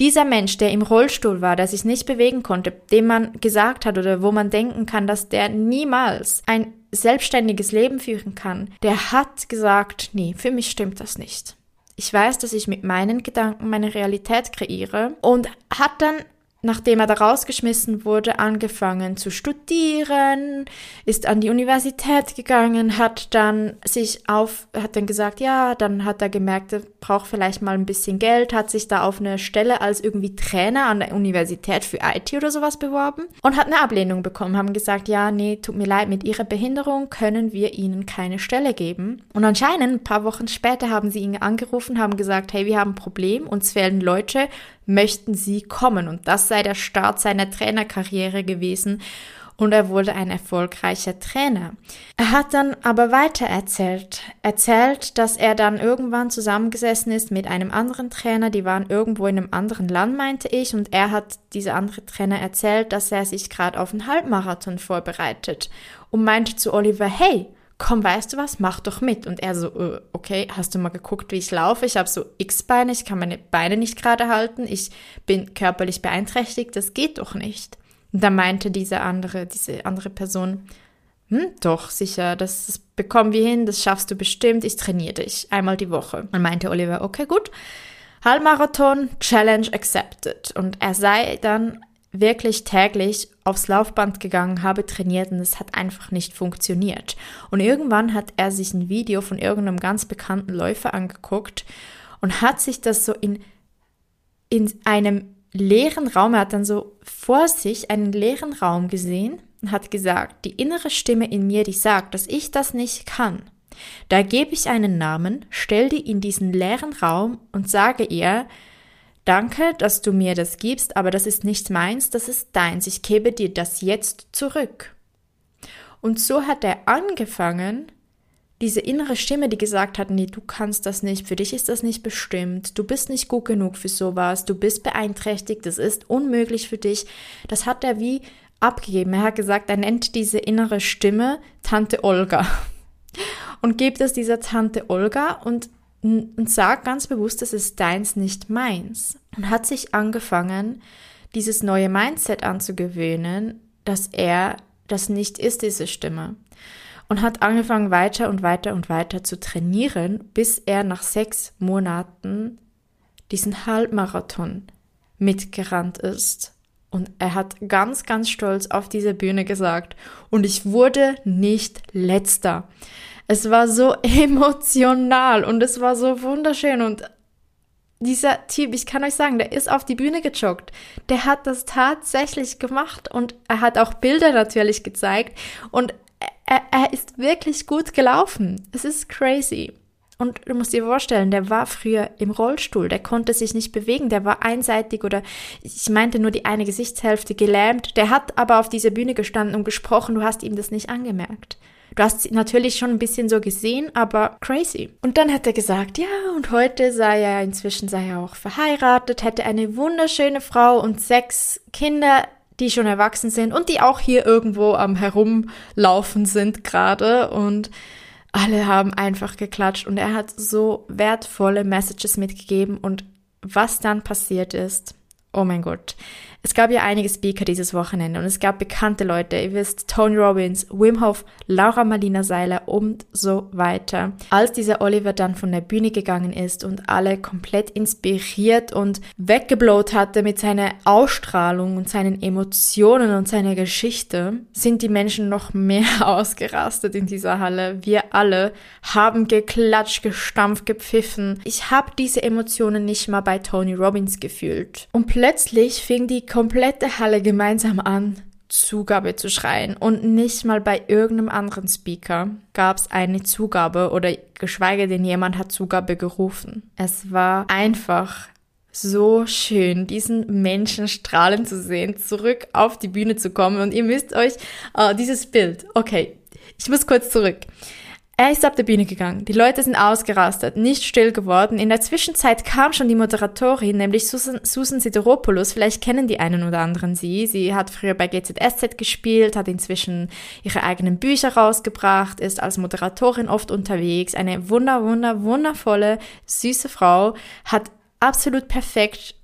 Dieser Mensch, der im Rollstuhl war, der sich nicht bewegen konnte, dem man gesagt hat oder wo man denken kann, dass der niemals ein selbstständiges Leben führen kann, der hat gesagt, nee, für mich stimmt das nicht. Ich weiß, dass ich mit meinen Gedanken meine Realität kreiere und hat dann nachdem er da rausgeschmissen wurde, angefangen zu studieren, ist an die Universität gegangen, hat dann sich auf, hat dann gesagt, ja, dann hat er gemerkt, er braucht vielleicht mal ein bisschen Geld, hat sich da auf eine Stelle als irgendwie Trainer an der Universität für IT oder sowas beworben und hat eine Ablehnung bekommen, haben gesagt, ja, nee, tut mir leid, mit ihrer Behinderung können wir ihnen keine Stelle geben. Und anscheinend, ein paar Wochen später haben sie ihn angerufen, haben gesagt, hey, wir haben ein Problem, uns fehlen Leute, möchten sie kommen. Und das sei der Start seiner Trainerkarriere gewesen. Und er wurde ein erfolgreicher Trainer. Er hat dann aber weiter erzählt. Erzählt, dass er dann irgendwann zusammengesessen ist mit einem anderen Trainer. Die waren irgendwo in einem anderen Land, meinte ich. Und er hat dieser andere Trainer erzählt, dass er sich gerade auf einen Halbmarathon vorbereitet. Und meinte zu Oliver, hey, komm, weißt du was, mach doch mit. Und er so, äh, okay, hast du mal geguckt, wie ich laufe? Ich habe so X-Beine, ich kann meine Beine nicht gerade halten, ich bin körperlich beeinträchtigt, das geht doch nicht. Und da meinte diese andere, diese andere Person, hm, doch, sicher, das, das bekommen wir hin, das schaffst du bestimmt, ich trainiere dich einmal die Woche. Dann meinte Oliver, okay, gut, Halbmarathon, Challenge accepted. Und er sei dann wirklich täglich aufs Laufband gegangen, habe trainiert und es hat einfach nicht funktioniert. Und irgendwann hat er sich ein Video von irgendeinem ganz bekannten Läufer angeguckt und hat sich das so in, in einem leeren Raum, er hat dann so vor sich einen leeren Raum gesehen und hat gesagt, die innere Stimme in mir, die sagt, dass ich das nicht kann. Da gebe ich einen Namen, stell die in diesen leeren Raum und sage ihr, Danke, dass du mir das gibst, aber das ist nicht meins, das ist deins. Ich gebe dir das jetzt zurück. Und so hat er angefangen, diese innere Stimme, die gesagt hat, nee, du kannst das nicht, für dich ist das nicht bestimmt, du bist nicht gut genug für sowas, du bist beeinträchtigt, das ist unmöglich für dich, das hat er wie abgegeben. Er hat gesagt, er nennt diese innere Stimme Tante Olga und gibt es dieser Tante Olga und und sagt ganz bewusst, das ist deins, nicht meins. Und hat sich angefangen, dieses neue Mindset anzugewöhnen, dass er das nicht ist, diese Stimme. Und hat angefangen, weiter und weiter und weiter zu trainieren, bis er nach sechs Monaten diesen Halbmarathon mitgerannt ist. Und er hat ganz, ganz stolz auf dieser Bühne gesagt, und ich wurde nicht letzter. Es war so emotional und es war so wunderschön und dieser Typ, ich kann euch sagen, der ist auf die Bühne gejoggt. Der hat das tatsächlich gemacht und er hat auch Bilder natürlich gezeigt und er, er ist wirklich gut gelaufen. Es ist crazy. Und du musst dir vorstellen, der war früher im Rollstuhl, der konnte sich nicht bewegen, der war einseitig oder ich meinte nur die eine Gesichtshälfte gelähmt. Der hat aber auf dieser Bühne gestanden und gesprochen, du hast ihm das nicht angemerkt. Du hast sie natürlich schon ein bisschen so gesehen, aber crazy. Und dann hat er gesagt, ja, und heute sei er, inzwischen sei er auch verheiratet, hätte eine wunderschöne Frau und sechs Kinder, die schon erwachsen sind und die auch hier irgendwo am Herumlaufen sind gerade und alle haben einfach geklatscht und er hat so wertvolle Messages mitgegeben und was dann passiert ist, oh mein Gott. Es gab ja einige Speaker dieses Wochenende und es gab bekannte Leute. Ihr wisst, Tony Robbins, Wim Hof, Laura Marlina Seiler und so weiter. Als dieser Oliver dann von der Bühne gegangen ist und alle komplett inspiriert und weggeblowt hatte mit seiner Ausstrahlung und seinen Emotionen und seiner Geschichte, sind die Menschen noch mehr ausgerastet in dieser Halle. Wir alle haben geklatscht, gestampft, gepfiffen. Ich habe diese Emotionen nicht mal bei Tony Robbins gefühlt. Und plötzlich fing die komplette Halle gemeinsam an, Zugabe zu schreien. Und nicht mal bei irgendeinem anderen Speaker gab es eine Zugabe oder geschweige denn jemand hat Zugabe gerufen. Es war einfach so schön, diesen Menschen strahlen zu sehen, zurück auf die Bühne zu kommen. Und ihr müsst euch uh, dieses Bild, okay, ich muss kurz zurück. Er ist ab der Bühne gegangen. Die Leute sind ausgerastet, nicht still geworden. In der Zwischenzeit kam schon die Moderatorin, nämlich Susan, Susan Sideropoulos. Vielleicht kennen die einen oder anderen sie. Sie hat früher bei GZSZ gespielt, hat inzwischen ihre eigenen Bücher rausgebracht, ist als Moderatorin oft unterwegs. Eine wunder, wunder, wundervolle, süße Frau, hat absolut perfekt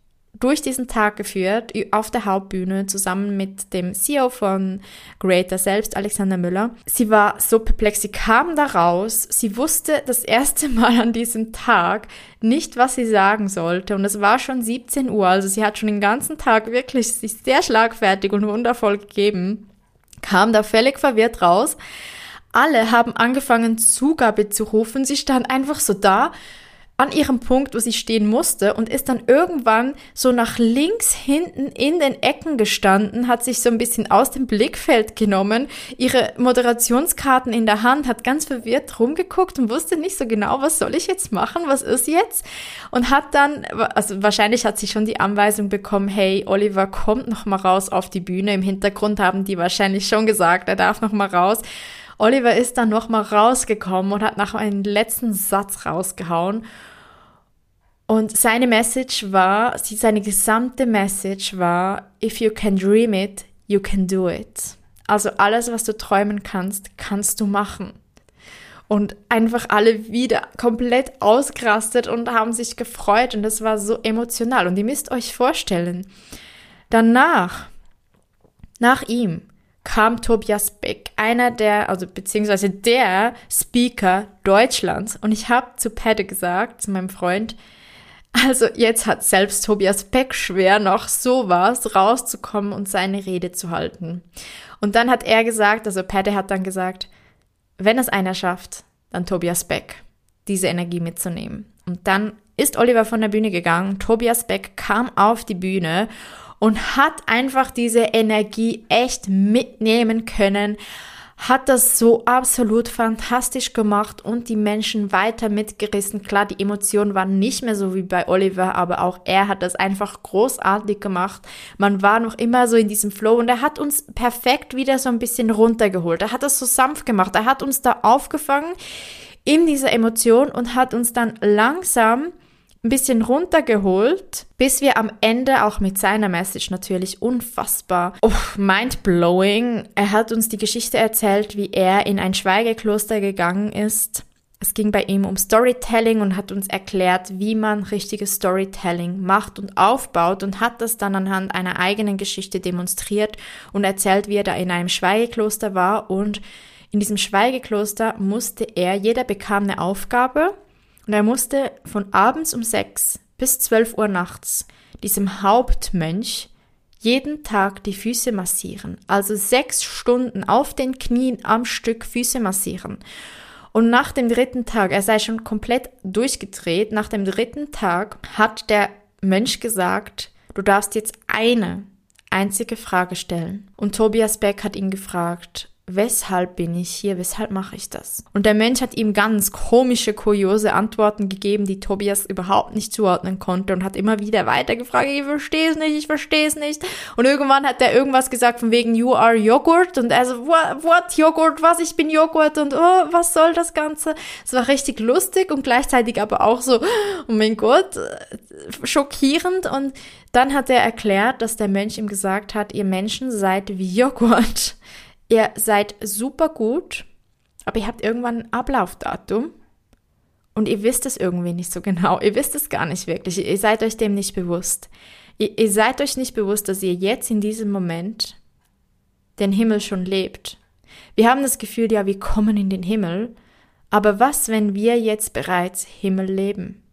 durch diesen Tag geführt auf der Hauptbühne zusammen mit dem CEO von Creator selbst, Alexander Müller. Sie war so perplex, sie kam da raus, sie wusste das erste Mal an diesem Tag nicht, was sie sagen sollte und es war schon 17 Uhr, also sie hat schon den ganzen Tag wirklich sich sehr schlagfertig und wundervoll gegeben, kam da völlig verwirrt raus. Alle haben angefangen Zugabe zu rufen, sie stand einfach so da, an ihrem Punkt, wo sie stehen musste und ist dann irgendwann so nach links hinten in den Ecken gestanden, hat sich so ein bisschen aus dem Blickfeld genommen, ihre Moderationskarten in der Hand, hat ganz verwirrt rumgeguckt und wusste nicht so genau, was soll ich jetzt machen, was ist jetzt? Und hat dann, also wahrscheinlich hat sie schon die Anweisung bekommen, hey, Oliver kommt noch mal raus auf die Bühne. Im Hintergrund haben die wahrscheinlich schon gesagt, er darf noch mal raus. Oliver ist dann nochmal rausgekommen und hat nach einem letzten Satz rausgehauen. Und seine Message war, seine gesamte Message war, if you can dream it, you can do it. Also alles, was du träumen kannst, kannst du machen. und einfach alle wieder komplett ausgerastet und haben sich gefreut und das war so emotional und ihr müsst euch vorstellen, danach, nach ihm, kam Tobias Beck, einer der, also beziehungsweise der Speaker Deutschlands. Und ich habe zu Pette gesagt, zu meinem Freund, also jetzt hat selbst Tobias Beck schwer, noch sowas rauszukommen und seine Rede zu halten. Und dann hat er gesagt, also Pette hat dann gesagt, wenn es einer schafft, dann Tobias Beck, diese Energie mitzunehmen. Und dann ist Oliver von der Bühne gegangen, Tobias Beck kam auf die Bühne und hat einfach diese Energie echt mitnehmen können, hat das so absolut fantastisch gemacht und die Menschen weiter mitgerissen. Klar, die Emotionen waren nicht mehr so wie bei Oliver, aber auch er hat das einfach großartig gemacht. Man war noch immer so in diesem Flow und er hat uns perfekt wieder so ein bisschen runtergeholt. Er hat das so sanft gemacht. Er hat uns da aufgefangen in dieser Emotion und hat uns dann langsam ein bisschen runtergeholt, bis wir am Ende auch mit seiner Message natürlich unfassbar oh, mind-blowing. Er hat uns die Geschichte erzählt, wie er in ein Schweigekloster gegangen ist. Es ging bei ihm um Storytelling und hat uns erklärt, wie man richtiges Storytelling macht und aufbaut und hat das dann anhand einer eigenen Geschichte demonstriert und erzählt, wie er da in einem Schweigekloster war und in diesem Schweigekloster musste er, jeder bekam eine Aufgabe und er musste von abends um sechs bis zwölf Uhr nachts diesem Hauptmönch jeden Tag die Füße massieren. Also sechs Stunden auf den Knien am Stück Füße massieren. Und nach dem dritten Tag, er sei schon komplett durchgedreht, nach dem dritten Tag hat der Mönch gesagt, du darfst jetzt eine einzige Frage stellen. Und Tobias Beck hat ihn gefragt, weshalb bin ich hier, weshalb mache ich das? Und der Mensch hat ihm ganz komische, kuriose Antworten gegeben, die Tobias überhaupt nicht zuordnen konnte und hat immer wieder weitergefragt, ich verstehe es nicht, ich verstehe es nicht. Und irgendwann hat er irgendwas gesagt von wegen, you are Joghurt und also, what, what Joghurt, was, ich bin Joghurt und oh, was soll das Ganze? Es war richtig lustig und gleichzeitig aber auch so, oh mein Gott, schockierend und dann hat er erklärt, dass der Mönch ihm gesagt hat, ihr Menschen seid wie Joghurt. Ihr seid super gut, aber ihr habt irgendwann ein Ablaufdatum und ihr wisst es irgendwie nicht so genau. Ihr wisst es gar nicht wirklich. Ihr seid euch dem nicht bewusst. Ihr, ihr seid euch nicht bewusst, dass ihr jetzt in diesem Moment den Himmel schon lebt. Wir haben das Gefühl, ja, wir kommen in den Himmel. Aber was, wenn wir jetzt bereits Himmel leben?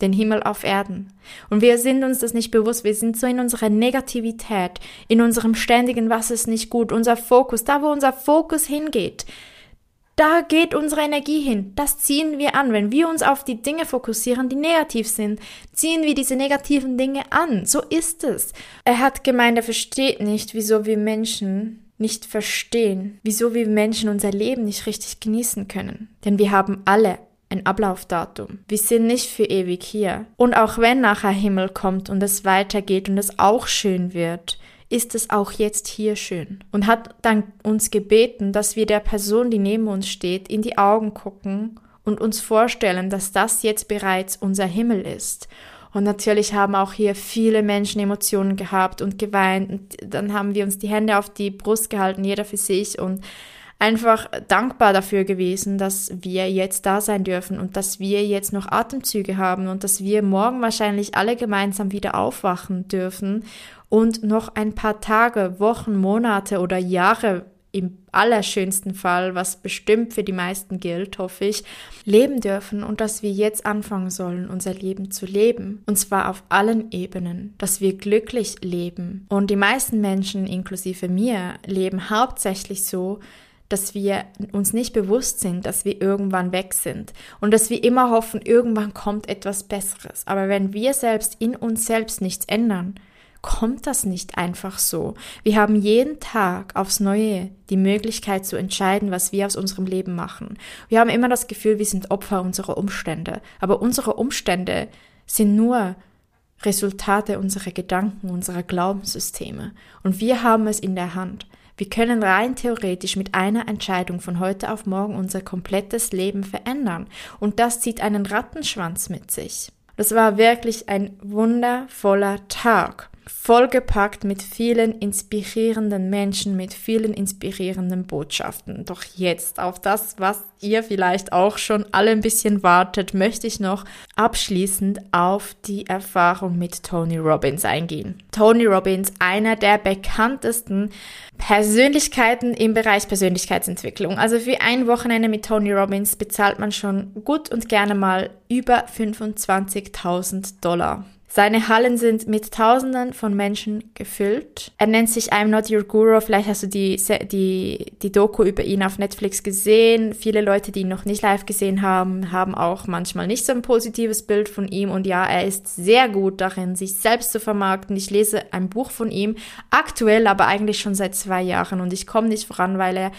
Den Himmel auf Erden. Und wir sind uns das nicht bewusst. Wir sind so in unserer Negativität, in unserem ständigen, was ist nicht gut, unser Fokus, da wo unser Fokus hingeht. Da geht unsere Energie hin. Das ziehen wir an. Wenn wir uns auf die Dinge fokussieren, die negativ sind, ziehen wir diese negativen Dinge an. So ist es. Er hat gemeint, er versteht nicht, wieso wir Menschen nicht verstehen, wieso wir Menschen unser Leben nicht richtig genießen können. Denn wir haben alle ein Ablaufdatum. Wir sind nicht für ewig hier. Und auch wenn nachher Himmel kommt und es weitergeht und es auch schön wird, ist es auch jetzt hier schön. Und hat dann uns gebeten, dass wir der Person, die neben uns steht, in die Augen gucken und uns vorstellen, dass das jetzt bereits unser Himmel ist. Und natürlich haben auch hier viele Menschen Emotionen gehabt und geweint. Und dann haben wir uns die Hände auf die Brust gehalten, jeder für sich und einfach dankbar dafür gewesen, dass wir jetzt da sein dürfen und dass wir jetzt noch Atemzüge haben und dass wir morgen wahrscheinlich alle gemeinsam wieder aufwachen dürfen und noch ein paar Tage, Wochen, Monate oder Jahre im allerschönsten Fall, was bestimmt für die meisten gilt, hoffe ich, leben dürfen und dass wir jetzt anfangen sollen, unser Leben zu leben. Und zwar auf allen Ebenen, dass wir glücklich leben. Und die meisten Menschen, inklusive mir, leben hauptsächlich so, dass wir uns nicht bewusst sind, dass wir irgendwann weg sind und dass wir immer hoffen, irgendwann kommt etwas Besseres. Aber wenn wir selbst in uns selbst nichts ändern, kommt das nicht einfach so. Wir haben jeden Tag aufs Neue die Möglichkeit zu entscheiden, was wir aus unserem Leben machen. Wir haben immer das Gefühl, wir sind Opfer unserer Umstände, aber unsere Umstände sind nur Resultate unserer Gedanken, unserer Glaubenssysteme. Und wir haben es in der Hand. Wir können rein theoretisch mit einer Entscheidung von heute auf morgen unser komplettes Leben verändern. Und das zieht einen Rattenschwanz mit sich. Das war wirklich ein wundervoller Tag. Vollgepackt mit vielen inspirierenden Menschen, mit vielen inspirierenden Botschaften. Doch jetzt auf das, was ihr vielleicht auch schon alle ein bisschen wartet, möchte ich noch abschließend auf die Erfahrung mit Tony Robbins eingehen. Tony Robbins, einer der bekanntesten Persönlichkeiten im Bereich Persönlichkeitsentwicklung. Also für ein Wochenende mit Tony Robbins bezahlt man schon gut und gerne mal über 25.000 Dollar. Seine Hallen sind mit Tausenden von Menschen gefüllt. Er nennt sich I'm Not Your Guru. Vielleicht hast du die, die, die Doku über ihn auf Netflix gesehen. Viele Leute, die ihn noch nicht live gesehen haben, haben auch manchmal nicht so ein positives Bild von ihm. Und ja, er ist sehr gut darin, sich selbst zu vermarkten. Ich lese ein Buch von ihm, aktuell, aber eigentlich schon seit zwei Jahren. Und ich komme nicht voran, weil er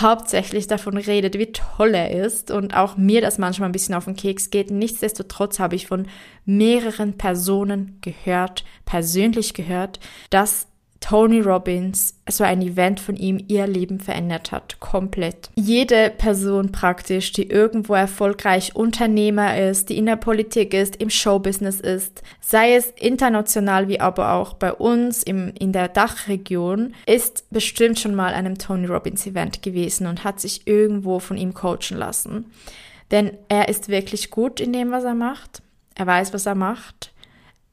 hauptsächlich davon redet, wie toll er ist und auch mir das manchmal ein bisschen auf den Keks geht. Nichtsdestotrotz habe ich von mehreren Personen gehört, persönlich gehört, dass Tony Robbins, so ein Event von ihm, ihr Leben verändert hat. Komplett. Jede Person praktisch, die irgendwo erfolgreich Unternehmer ist, die in der Politik ist, im Showbusiness ist, sei es international wie aber auch bei uns im, in der Dachregion, ist bestimmt schon mal einem Tony Robbins Event gewesen und hat sich irgendwo von ihm coachen lassen. Denn er ist wirklich gut in dem, was er macht. Er weiß, was er macht.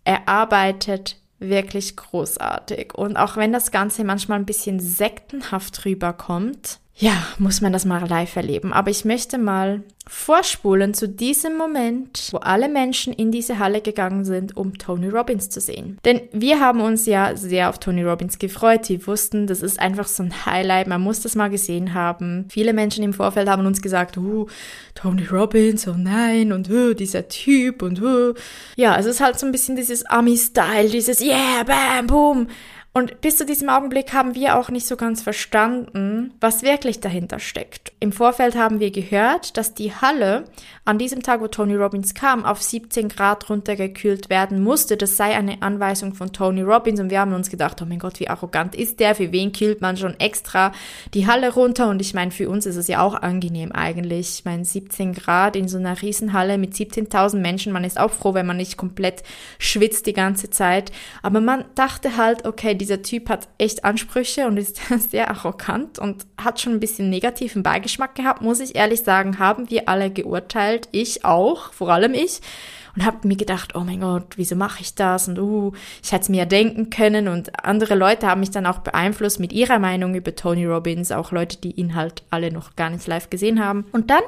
Er arbeitet wirklich großartig. Und auch wenn das Ganze manchmal ein bisschen sektenhaft rüberkommt, ja, muss man das mal live erleben. Aber ich möchte mal vorspulen zu diesem Moment, wo alle Menschen in diese Halle gegangen sind, um Tony Robbins zu sehen. Denn wir haben uns ja sehr auf Tony Robbins gefreut. Wir wussten, das ist einfach so ein Highlight. Man muss das mal gesehen haben. Viele Menschen im Vorfeld haben uns gesagt, uh, Tony Robbins, oh nein, und uh, dieser Typ und uh. Ja, es ist halt so ein bisschen dieses Ami-Style, dieses Yeah, bam, boom. Und bis zu diesem Augenblick haben wir auch nicht so ganz verstanden, was wirklich dahinter steckt. Im Vorfeld haben wir gehört, dass die Halle an diesem Tag, wo Tony Robbins kam, auf 17 Grad runtergekühlt werden musste. Das sei eine Anweisung von Tony Robbins und wir haben uns gedacht, oh mein Gott, wie arrogant ist der? Für wen kühlt man schon extra die Halle runter? Und ich meine, für uns ist es ja auch angenehm eigentlich. Ich meine, 17 Grad in so einer Riesenhalle mit 17.000 Menschen, man ist auch froh, wenn man nicht komplett schwitzt die ganze Zeit. Aber man dachte halt, okay, dieser Typ hat echt Ansprüche und ist sehr arrogant und hat schon ein bisschen negativen Beigeschmack gehabt, muss ich ehrlich sagen, haben wir alle geurteilt, ich auch, vor allem ich und habe mir gedacht, oh mein Gott, wieso mache ich das? Und uh, ich hätte es mir ja denken können. Und andere Leute haben mich dann auch beeinflusst mit ihrer Meinung über Tony Robbins, auch Leute, die ihn halt alle noch gar nicht live gesehen haben. Und dann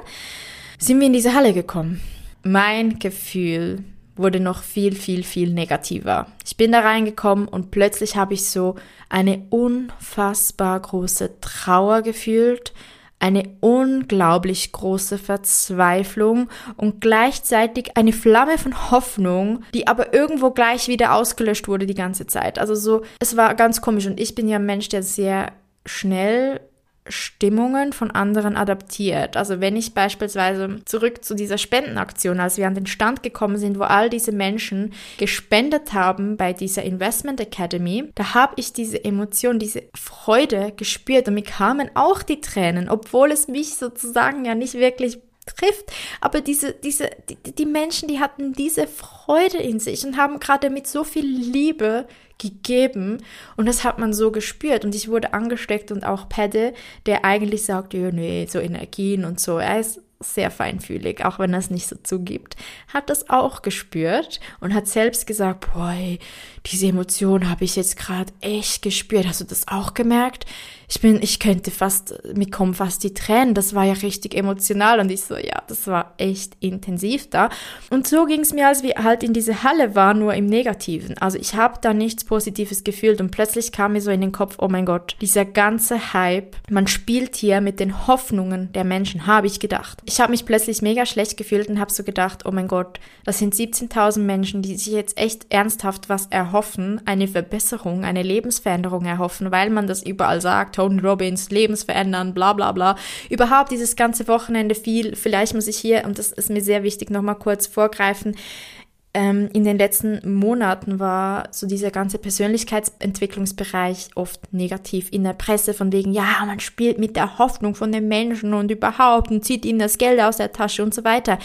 sind wir in diese Halle gekommen. Mein Gefühl wurde noch viel, viel, viel negativer. Ich bin da reingekommen und plötzlich habe ich so eine unfassbar große Trauer gefühlt, eine unglaublich große Verzweiflung und gleichzeitig eine Flamme von Hoffnung, die aber irgendwo gleich wieder ausgelöscht wurde die ganze Zeit. Also so, es war ganz komisch und ich bin ja ein Mensch, der sehr schnell Stimmungen von anderen adaptiert. Also wenn ich beispielsweise zurück zu dieser Spendenaktion, als wir an den Stand gekommen sind, wo all diese Menschen gespendet haben bei dieser Investment Academy, da habe ich diese Emotion, diese Freude gespürt und mir kamen auch die Tränen, obwohl es mich sozusagen ja nicht wirklich trifft. Aber diese, diese, die, die Menschen, die hatten diese Freude in sich und haben gerade mit so viel Liebe gegeben und das hat man so gespürt und ich wurde angesteckt und auch Pedde, der eigentlich sagt, ja, nee, so Energien und so, er ist sehr feinfühlig, auch wenn er es nicht so zugibt, hat das auch gespürt und hat selbst gesagt, boah, diese Emotion habe ich jetzt gerade echt gespürt. Hast du das auch gemerkt? Ich bin, ich könnte fast, mir kommen fast die Tränen. Das war ja richtig emotional und ich so, ja, das war echt intensiv da. Und so ging es mir, als wir halt in diese Halle waren, nur im Negativen. Also ich habe da nichts Positives gefühlt und plötzlich kam mir so in den Kopf, oh mein Gott, dieser ganze Hype, man spielt hier mit den Hoffnungen der Menschen, habe ich gedacht. Ich habe mich plötzlich mega schlecht gefühlt und habe so gedacht, oh mein Gott, das sind 17.000 Menschen, die sich jetzt echt ernsthaft was erhoffen, eine Verbesserung, eine Lebensveränderung erhoffen, weil man das überall sagt, Tony Robbins, Lebensverändern, bla bla bla. Überhaupt dieses ganze Wochenende viel, vielleicht muss ich hier, und das ist mir sehr wichtig, nochmal kurz vorgreifen, ähm, in den letzten Monaten war so dieser ganze Persönlichkeitsentwicklungsbereich oft negativ in der Presse, von wegen, ja, man spielt mit der Hoffnung von den Menschen und überhaupt und zieht ihnen das Geld aus der Tasche und so weiter.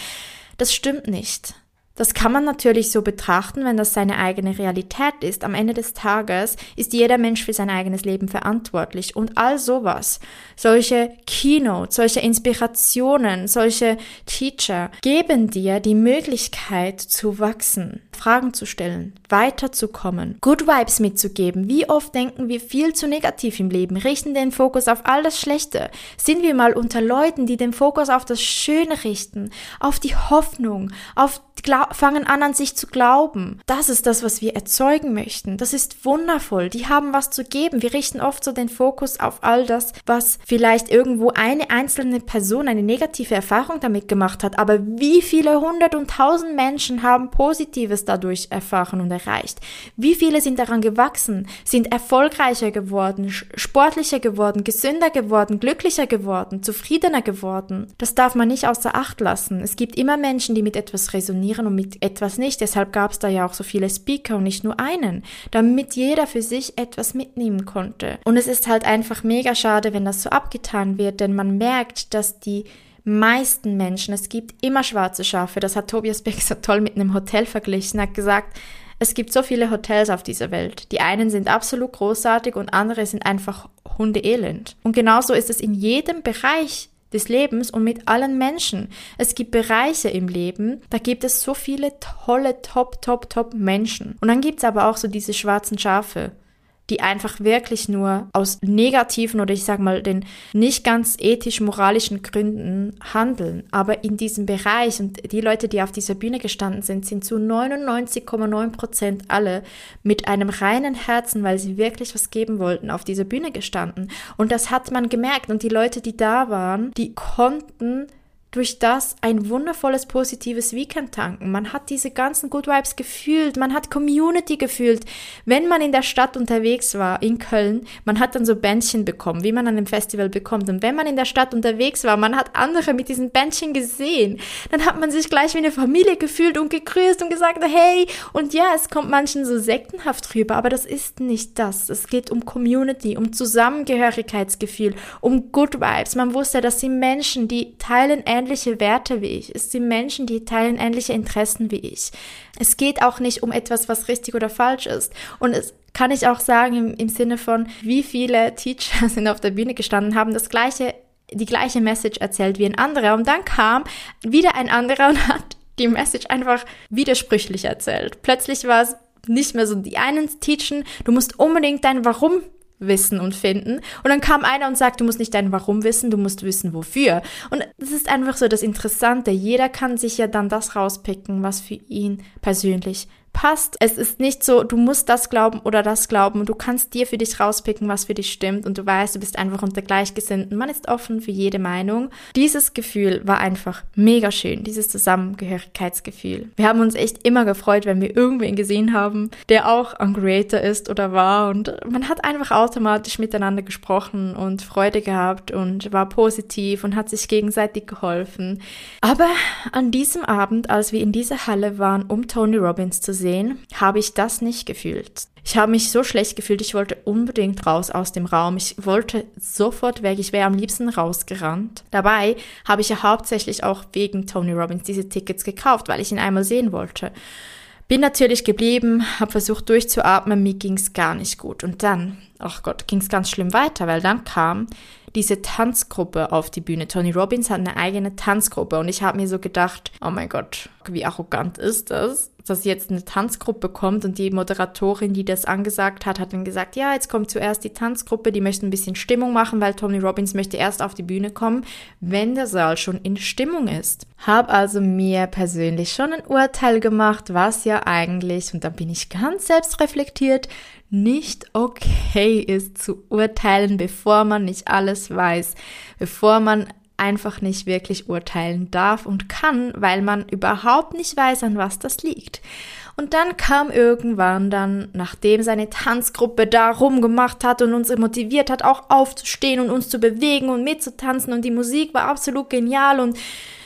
Das stimmt nicht. Das kann man natürlich so betrachten, wenn das seine eigene Realität ist. Am Ende des Tages ist jeder Mensch für sein eigenes Leben verantwortlich. Und all sowas, solche Keynotes, solche Inspirationen, solche Teacher geben dir die Möglichkeit zu wachsen, Fragen zu stellen, weiterzukommen, Good Vibes mitzugeben. Wie oft denken wir viel zu negativ im Leben, richten den Fokus auf all das Schlechte. Sind wir mal unter Leuten, die den Fokus auf das Schöne richten, auf die Hoffnung, auf fangen an an sich zu glauben. Das ist das, was wir erzeugen möchten. Das ist wundervoll. Die haben was zu geben. Wir richten oft so den Fokus auf all das, was vielleicht irgendwo eine einzelne Person eine negative Erfahrung damit gemacht hat. Aber wie viele hundert und tausend Menschen haben Positives dadurch erfahren und erreicht? Wie viele sind daran gewachsen, sind erfolgreicher geworden, sportlicher geworden, gesünder geworden, glücklicher geworden, zufriedener geworden? Das darf man nicht außer Acht lassen. Es gibt immer Menschen, die mit etwas resonieren und mit etwas nicht. Deshalb gab es da ja auch so viele Speaker und nicht nur einen, damit jeder für sich etwas mitnehmen konnte. Und es ist halt einfach mega schade, wenn das so abgetan wird, denn man merkt, dass die meisten Menschen, es gibt immer schwarze Schafe, das hat Tobias Beck so toll mit einem Hotel verglichen, hat gesagt, es gibt so viele Hotels auf dieser Welt. Die einen sind absolut großartig und andere sind einfach Hundeelend. Und genauso ist es in jedem Bereich des Lebens und mit allen Menschen. Es gibt Bereiche im Leben, da gibt es so viele tolle, top, top, top Menschen. Und dann gibt es aber auch so diese schwarzen Schafe die einfach wirklich nur aus negativen oder ich sag mal den nicht ganz ethisch-moralischen Gründen handeln. Aber in diesem Bereich und die Leute, die auf dieser Bühne gestanden sind, sind zu 99,9 Prozent alle mit einem reinen Herzen, weil sie wirklich was geben wollten, auf dieser Bühne gestanden. Und das hat man gemerkt. Und die Leute, die da waren, die konnten durch das ein wundervolles, positives Weekend tanken. Man hat diese ganzen Good Vibes gefühlt, man hat Community gefühlt. Wenn man in der Stadt unterwegs war, in Köln, man hat dann so Bändchen bekommen, wie man an einem Festival bekommt. Und wenn man in der Stadt unterwegs war, man hat andere mit diesen Bändchen gesehen, dann hat man sich gleich wie eine Familie gefühlt und gegrüßt und gesagt, hey, und ja, es kommt manchen so sektenhaft rüber, aber das ist nicht das. Es geht um Community, um Zusammengehörigkeitsgefühl, um Good Vibes. Man wusste, dass sie Menschen, die teilen Werte wie ich. Es sind Menschen, die teilen ähnliche Interessen wie ich. Es geht auch nicht um etwas, was richtig oder falsch ist. Und es kann ich auch sagen im, im Sinne von, wie viele Teacher sind auf der Bühne gestanden, haben das gleiche, die gleiche Message erzählt wie ein anderer. Und dann kam wieder ein anderer und hat die Message einfach widersprüchlich erzählt. Plötzlich war es nicht mehr so die einen teachen, du musst unbedingt dein Warum wissen und finden. Und dann kam einer und sagt, du musst nicht dein Warum wissen, du musst wissen, wofür. Und das ist einfach so das Interessante. Jeder kann sich ja dann das rauspicken, was für ihn persönlich passt. Es ist nicht so, du musst das glauben oder das glauben. Du kannst dir für dich rauspicken, was für dich stimmt und du weißt, du bist einfach unter Gleichgesinnten. Man ist offen für jede Meinung. Dieses Gefühl war einfach mega schön, dieses Zusammengehörigkeitsgefühl. Wir haben uns echt immer gefreut, wenn wir irgendwen gesehen haben, der auch ein Creator ist oder war und man hat einfach automatisch miteinander gesprochen und Freude gehabt und war positiv und hat sich gegenseitig geholfen. Aber an diesem Abend, als wir in dieser Halle waren, um Tony Robbins zu sehen, gesehen, habe ich das nicht gefühlt. Ich habe mich so schlecht gefühlt, ich wollte unbedingt raus aus dem Raum. Ich wollte sofort weg, ich wäre am liebsten rausgerannt. Dabei habe ich ja hauptsächlich auch wegen Tony Robbins diese Tickets gekauft, weil ich ihn einmal sehen wollte. Bin natürlich geblieben, habe versucht durchzuatmen, mir ging es gar nicht gut. Und dann, ach Gott, ging es ganz schlimm weiter, weil dann kam diese Tanzgruppe auf die Bühne. Tony Robbins hat eine eigene Tanzgruppe und ich habe mir so gedacht, oh mein Gott, wie arrogant ist das, dass jetzt eine Tanzgruppe kommt und die Moderatorin, die das angesagt hat, hat dann gesagt, ja, jetzt kommt zuerst die Tanzgruppe, die möchte ein bisschen Stimmung machen, weil Tony Robbins möchte erst auf die Bühne kommen, wenn der Saal schon in Stimmung ist. Hab also mir persönlich schon ein Urteil gemacht, was ja eigentlich, und da bin ich ganz selbstreflektiert, nicht okay ist zu urteilen, bevor man nicht alles weiß, bevor man einfach nicht wirklich urteilen darf und kann, weil man überhaupt nicht weiß, an was das liegt. Und dann kam irgendwann dann, nachdem seine Tanzgruppe da rumgemacht hat und uns motiviert hat, auch aufzustehen und uns zu bewegen und mitzutanzen und die Musik war absolut genial und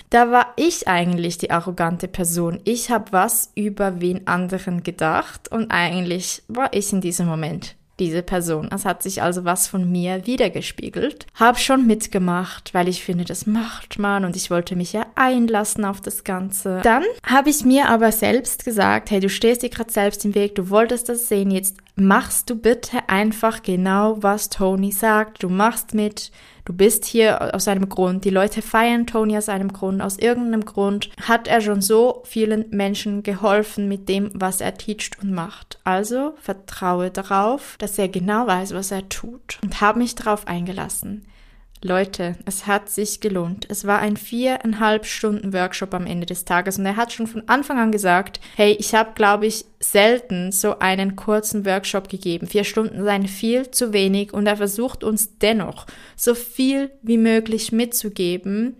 da war ich eigentlich die arrogante Person. Ich habe was über wen anderen gedacht und eigentlich war ich in diesem Moment diese Person. Es hat sich also was von mir wiedergespiegelt. Hab schon mitgemacht, weil ich finde, das macht man und ich wollte mich ja einlassen auf das Ganze. Dann habe ich mir aber selbst gesagt, hey, du stehst dir gerade selbst im Weg, du wolltest das sehen, jetzt machst du bitte einfach genau, was Tony sagt. Du machst mit, Du bist hier aus einem Grund. Die Leute feiern Tony aus einem Grund. Aus irgendeinem Grund hat er schon so vielen Menschen geholfen mit dem, was er teacht und macht. Also vertraue darauf, dass er genau weiß, was er tut. Und habe mich darauf eingelassen. Leute, es hat sich gelohnt. Es war ein viereinhalb Stunden Workshop am Ende des Tages und er hat schon von Anfang an gesagt, hey, ich habe, glaube ich, selten so einen kurzen Workshop gegeben. Vier Stunden seien viel zu wenig und er versucht uns dennoch so viel wie möglich mitzugeben.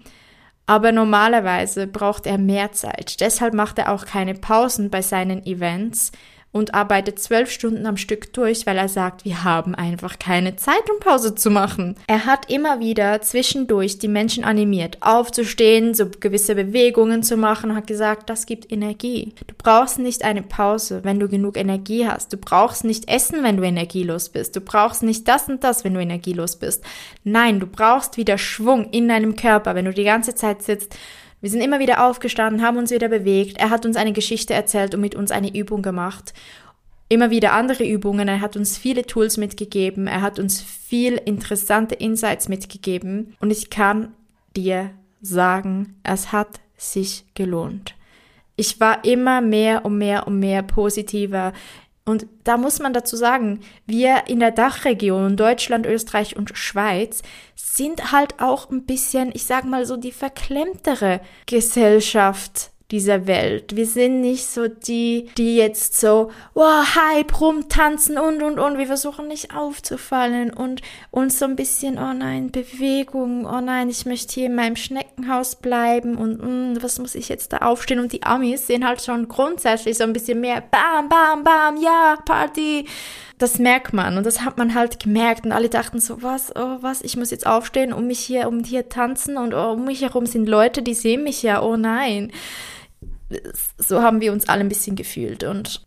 Aber normalerweise braucht er mehr Zeit. Deshalb macht er auch keine Pausen bei seinen Events und arbeitet zwölf Stunden am Stück durch, weil er sagt, wir haben einfach keine Zeit, um Pause zu machen. Er hat immer wieder zwischendurch die Menschen animiert, aufzustehen, so gewisse Bewegungen zu machen, hat gesagt, das gibt Energie. Du brauchst nicht eine Pause, wenn du genug Energie hast. Du brauchst nicht essen, wenn du energielos bist. Du brauchst nicht das und das, wenn du energielos bist. Nein, du brauchst wieder Schwung in deinem Körper, wenn du die ganze Zeit sitzt wir sind immer wieder aufgestanden, haben uns wieder bewegt. Er hat uns eine Geschichte erzählt und mit uns eine Übung gemacht. Immer wieder andere Übungen. Er hat uns viele Tools mitgegeben. Er hat uns viel interessante Insights mitgegeben. Und ich kann dir sagen, es hat sich gelohnt. Ich war immer mehr und mehr und mehr positiver. Und da muss man dazu sagen, wir in der Dachregion, Deutschland, Österreich und Schweiz, sind halt auch ein bisschen, ich sag mal so, die verklemmtere Gesellschaft dieser Welt. Wir sind nicht so die, die jetzt so, wow, Hype rumtanzen und, und, und. Wir versuchen nicht aufzufallen und uns so ein bisschen, oh nein, Bewegung, oh nein, ich möchte hier in meinem Schneckenhaus bleiben und mm, was muss ich jetzt da aufstehen? Und die Amis sehen halt schon grundsätzlich so ein bisschen mehr, bam, bam, bam, ja, Party das merkt man und das hat man halt gemerkt und alle dachten so, was, oh, was, ich muss jetzt aufstehen, um mich hier, um hier tanzen und oh, um mich herum sind Leute, die sehen mich ja, oh nein so haben wir uns alle ein bisschen gefühlt und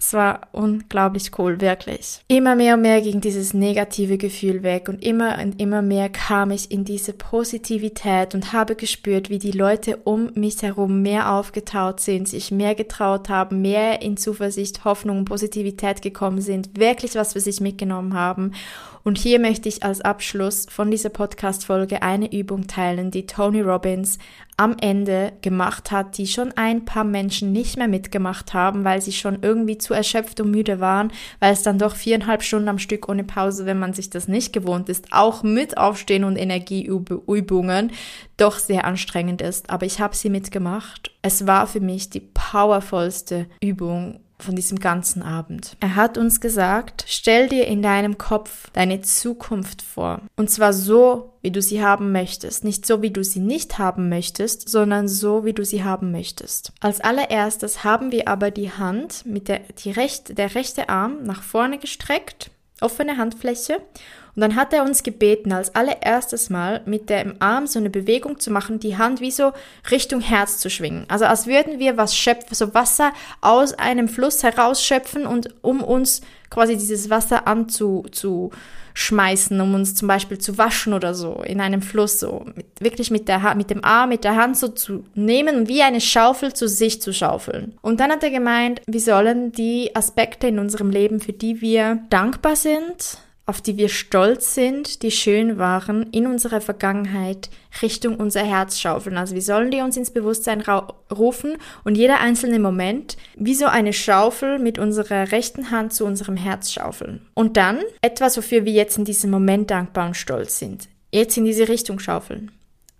es war unglaublich cool, wirklich. Immer mehr und mehr ging dieses negative Gefühl weg und immer und immer mehr kam ich in diese Positivität und habe gespürt, wie die Leute um mich herum mehr aufgetaut sind, sich mehr getraut haben, mehr in Zuversicht, Hoffnung und Positivität gekommen sind, wirklich was für sich mitgenommen haben. Und hier möchte ich als Abschluss von dieser Podcast-Folge eine Übung teilen, die Tony Robbins am Ende gemacht hat, die schon ein paar Menschen nicht mehr mitgemacht haben, weil sie schon irgendwie zu erschöpft und müde waren, weil es dann doch viereinhalb Stunden am Stück ohne Pause, wenn man sich das nicht gewohnt ist, auch mit Aufstehen und Energieübungen doch sehr anstrengend ist. Aber ich habe sie mitgemacht. Es war für mich die powervollste Übung von diesem ganzen Abend. Er hat uns gesagt, stell dir in deinem Kopf deine Zukunft vor. Und zwar so, wie du sie haben möchtest. Nicht so, wie du sie nicht haben möchtest, sondern so, wie du sie haben möchtest. Als allererstes haben wir aber die Hand mit der, die rechte, der rechte Arm nach vorne gestreckt, offene Handfläche und dann hat er uns gebeten, als allererstes Mal mit dem Arm so eine Bewegung zu machen, die Hand wie so Richtung Herz zu schwingen. Also als würden wir was schöpfen, so Wasser aus einem Fluss herausschöpfen und um uns quasi dieses Wasser anzuschmeißen, um uns zum Beispiel zu waschen oder so in einem Fluss, so mit, wirklich mit, der, mit dem Arm, mit der Hand so zu nehmen wie eine Schaufel zu sich zu schaufeln. Und dann hat er gemeint, wir sollen die Aspekte in unserem Leben, für die wir dankbar sind, auf die wir stolz sind, die schön waren, in unserer Vergangenheit Richtung unser Herz schaufeln. Also wir sollen die uns ins Bewusstsein rufen und jeder einzelne Moment wie so eine Schaufel mit unserer rechten Hand zu unserem Herz schaufeln. Und dann etwas, wofür wir jetzt in diesem Moment dankbar und stolz sind. Jetzt in diese Richtung schaufeln.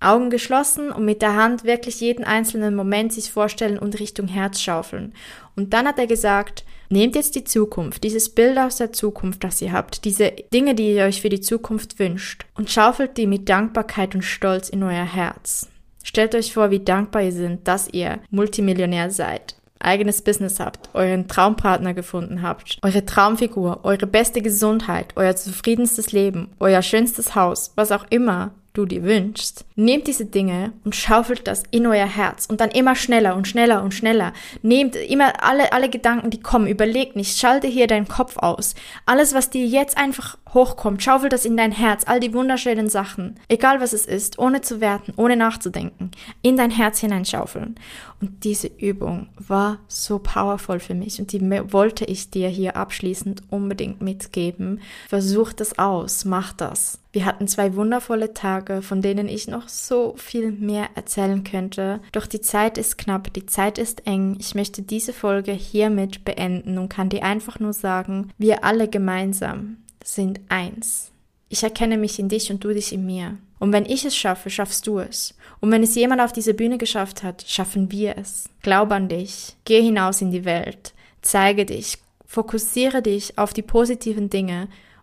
Augen geschlossen und mit der Hand wirklich jeden einzelnen Moment sich vorstellen und Richtung Herz schaufeln. Und dann hat er gesagt, Nehmt jetzt die Zukunft, dieses Bild aus der Zukunft, das ihr habt, diese Dinge, die ihr euch für die Zukunft wünscht, und schaufelt die mit Dankbarkeit und Stolz in euer Herz. Stellt euch vor, wie dankbar ihr seid, dass ihr Multimillionär seid, eigenes Business habt, euren Traumpartner gefunden habt, eure Traumfigur, eure beste Gesundheit, euer zufriedenstes Leben, euer schönstes Haus, was auch immer du dir wünschst, nehmt diese Dinge und schaufelt das in euer Herz und dann immer schneller und schneller und schneller. Nehmt immer alle, alle Gedanken, die kommen, überlegt nicht, schalte hier deinen Kopf aus. Alles, was dir jetzt einfach hochkommt, schaufel das in dein Herz, all die wunderschönen Sachen, egal was es ist, ohne zu werten, ohne nachzudenken, in dein Herz hineinschaufeln. Und diese Übung war so powerful für mich und die wollte ich dir hier abschließend unbedingt mitgeben. Versuch das aus, mach das. Wir hatten zwei wundervolle Tage, von denen ich noch so viel mehr erzählen könnte. Doch die Zeit ist knapp, die Zeit ist eng. Ich möchte diese Folge hiermit beenden und kann dir einfach nur sagen, wir alle gemeinsam sind eins. Ich erkenne mich in dich und du dich in mir. Und wenn ich es schaffe, schaffst du es. Und wenn es jemand auf dieser Bühne geschafft hat, schaffen wir es. Glaub an dich. Geh hinaus in die Welt. Zeige dich. Fokussiere dich auf die positiven Dinge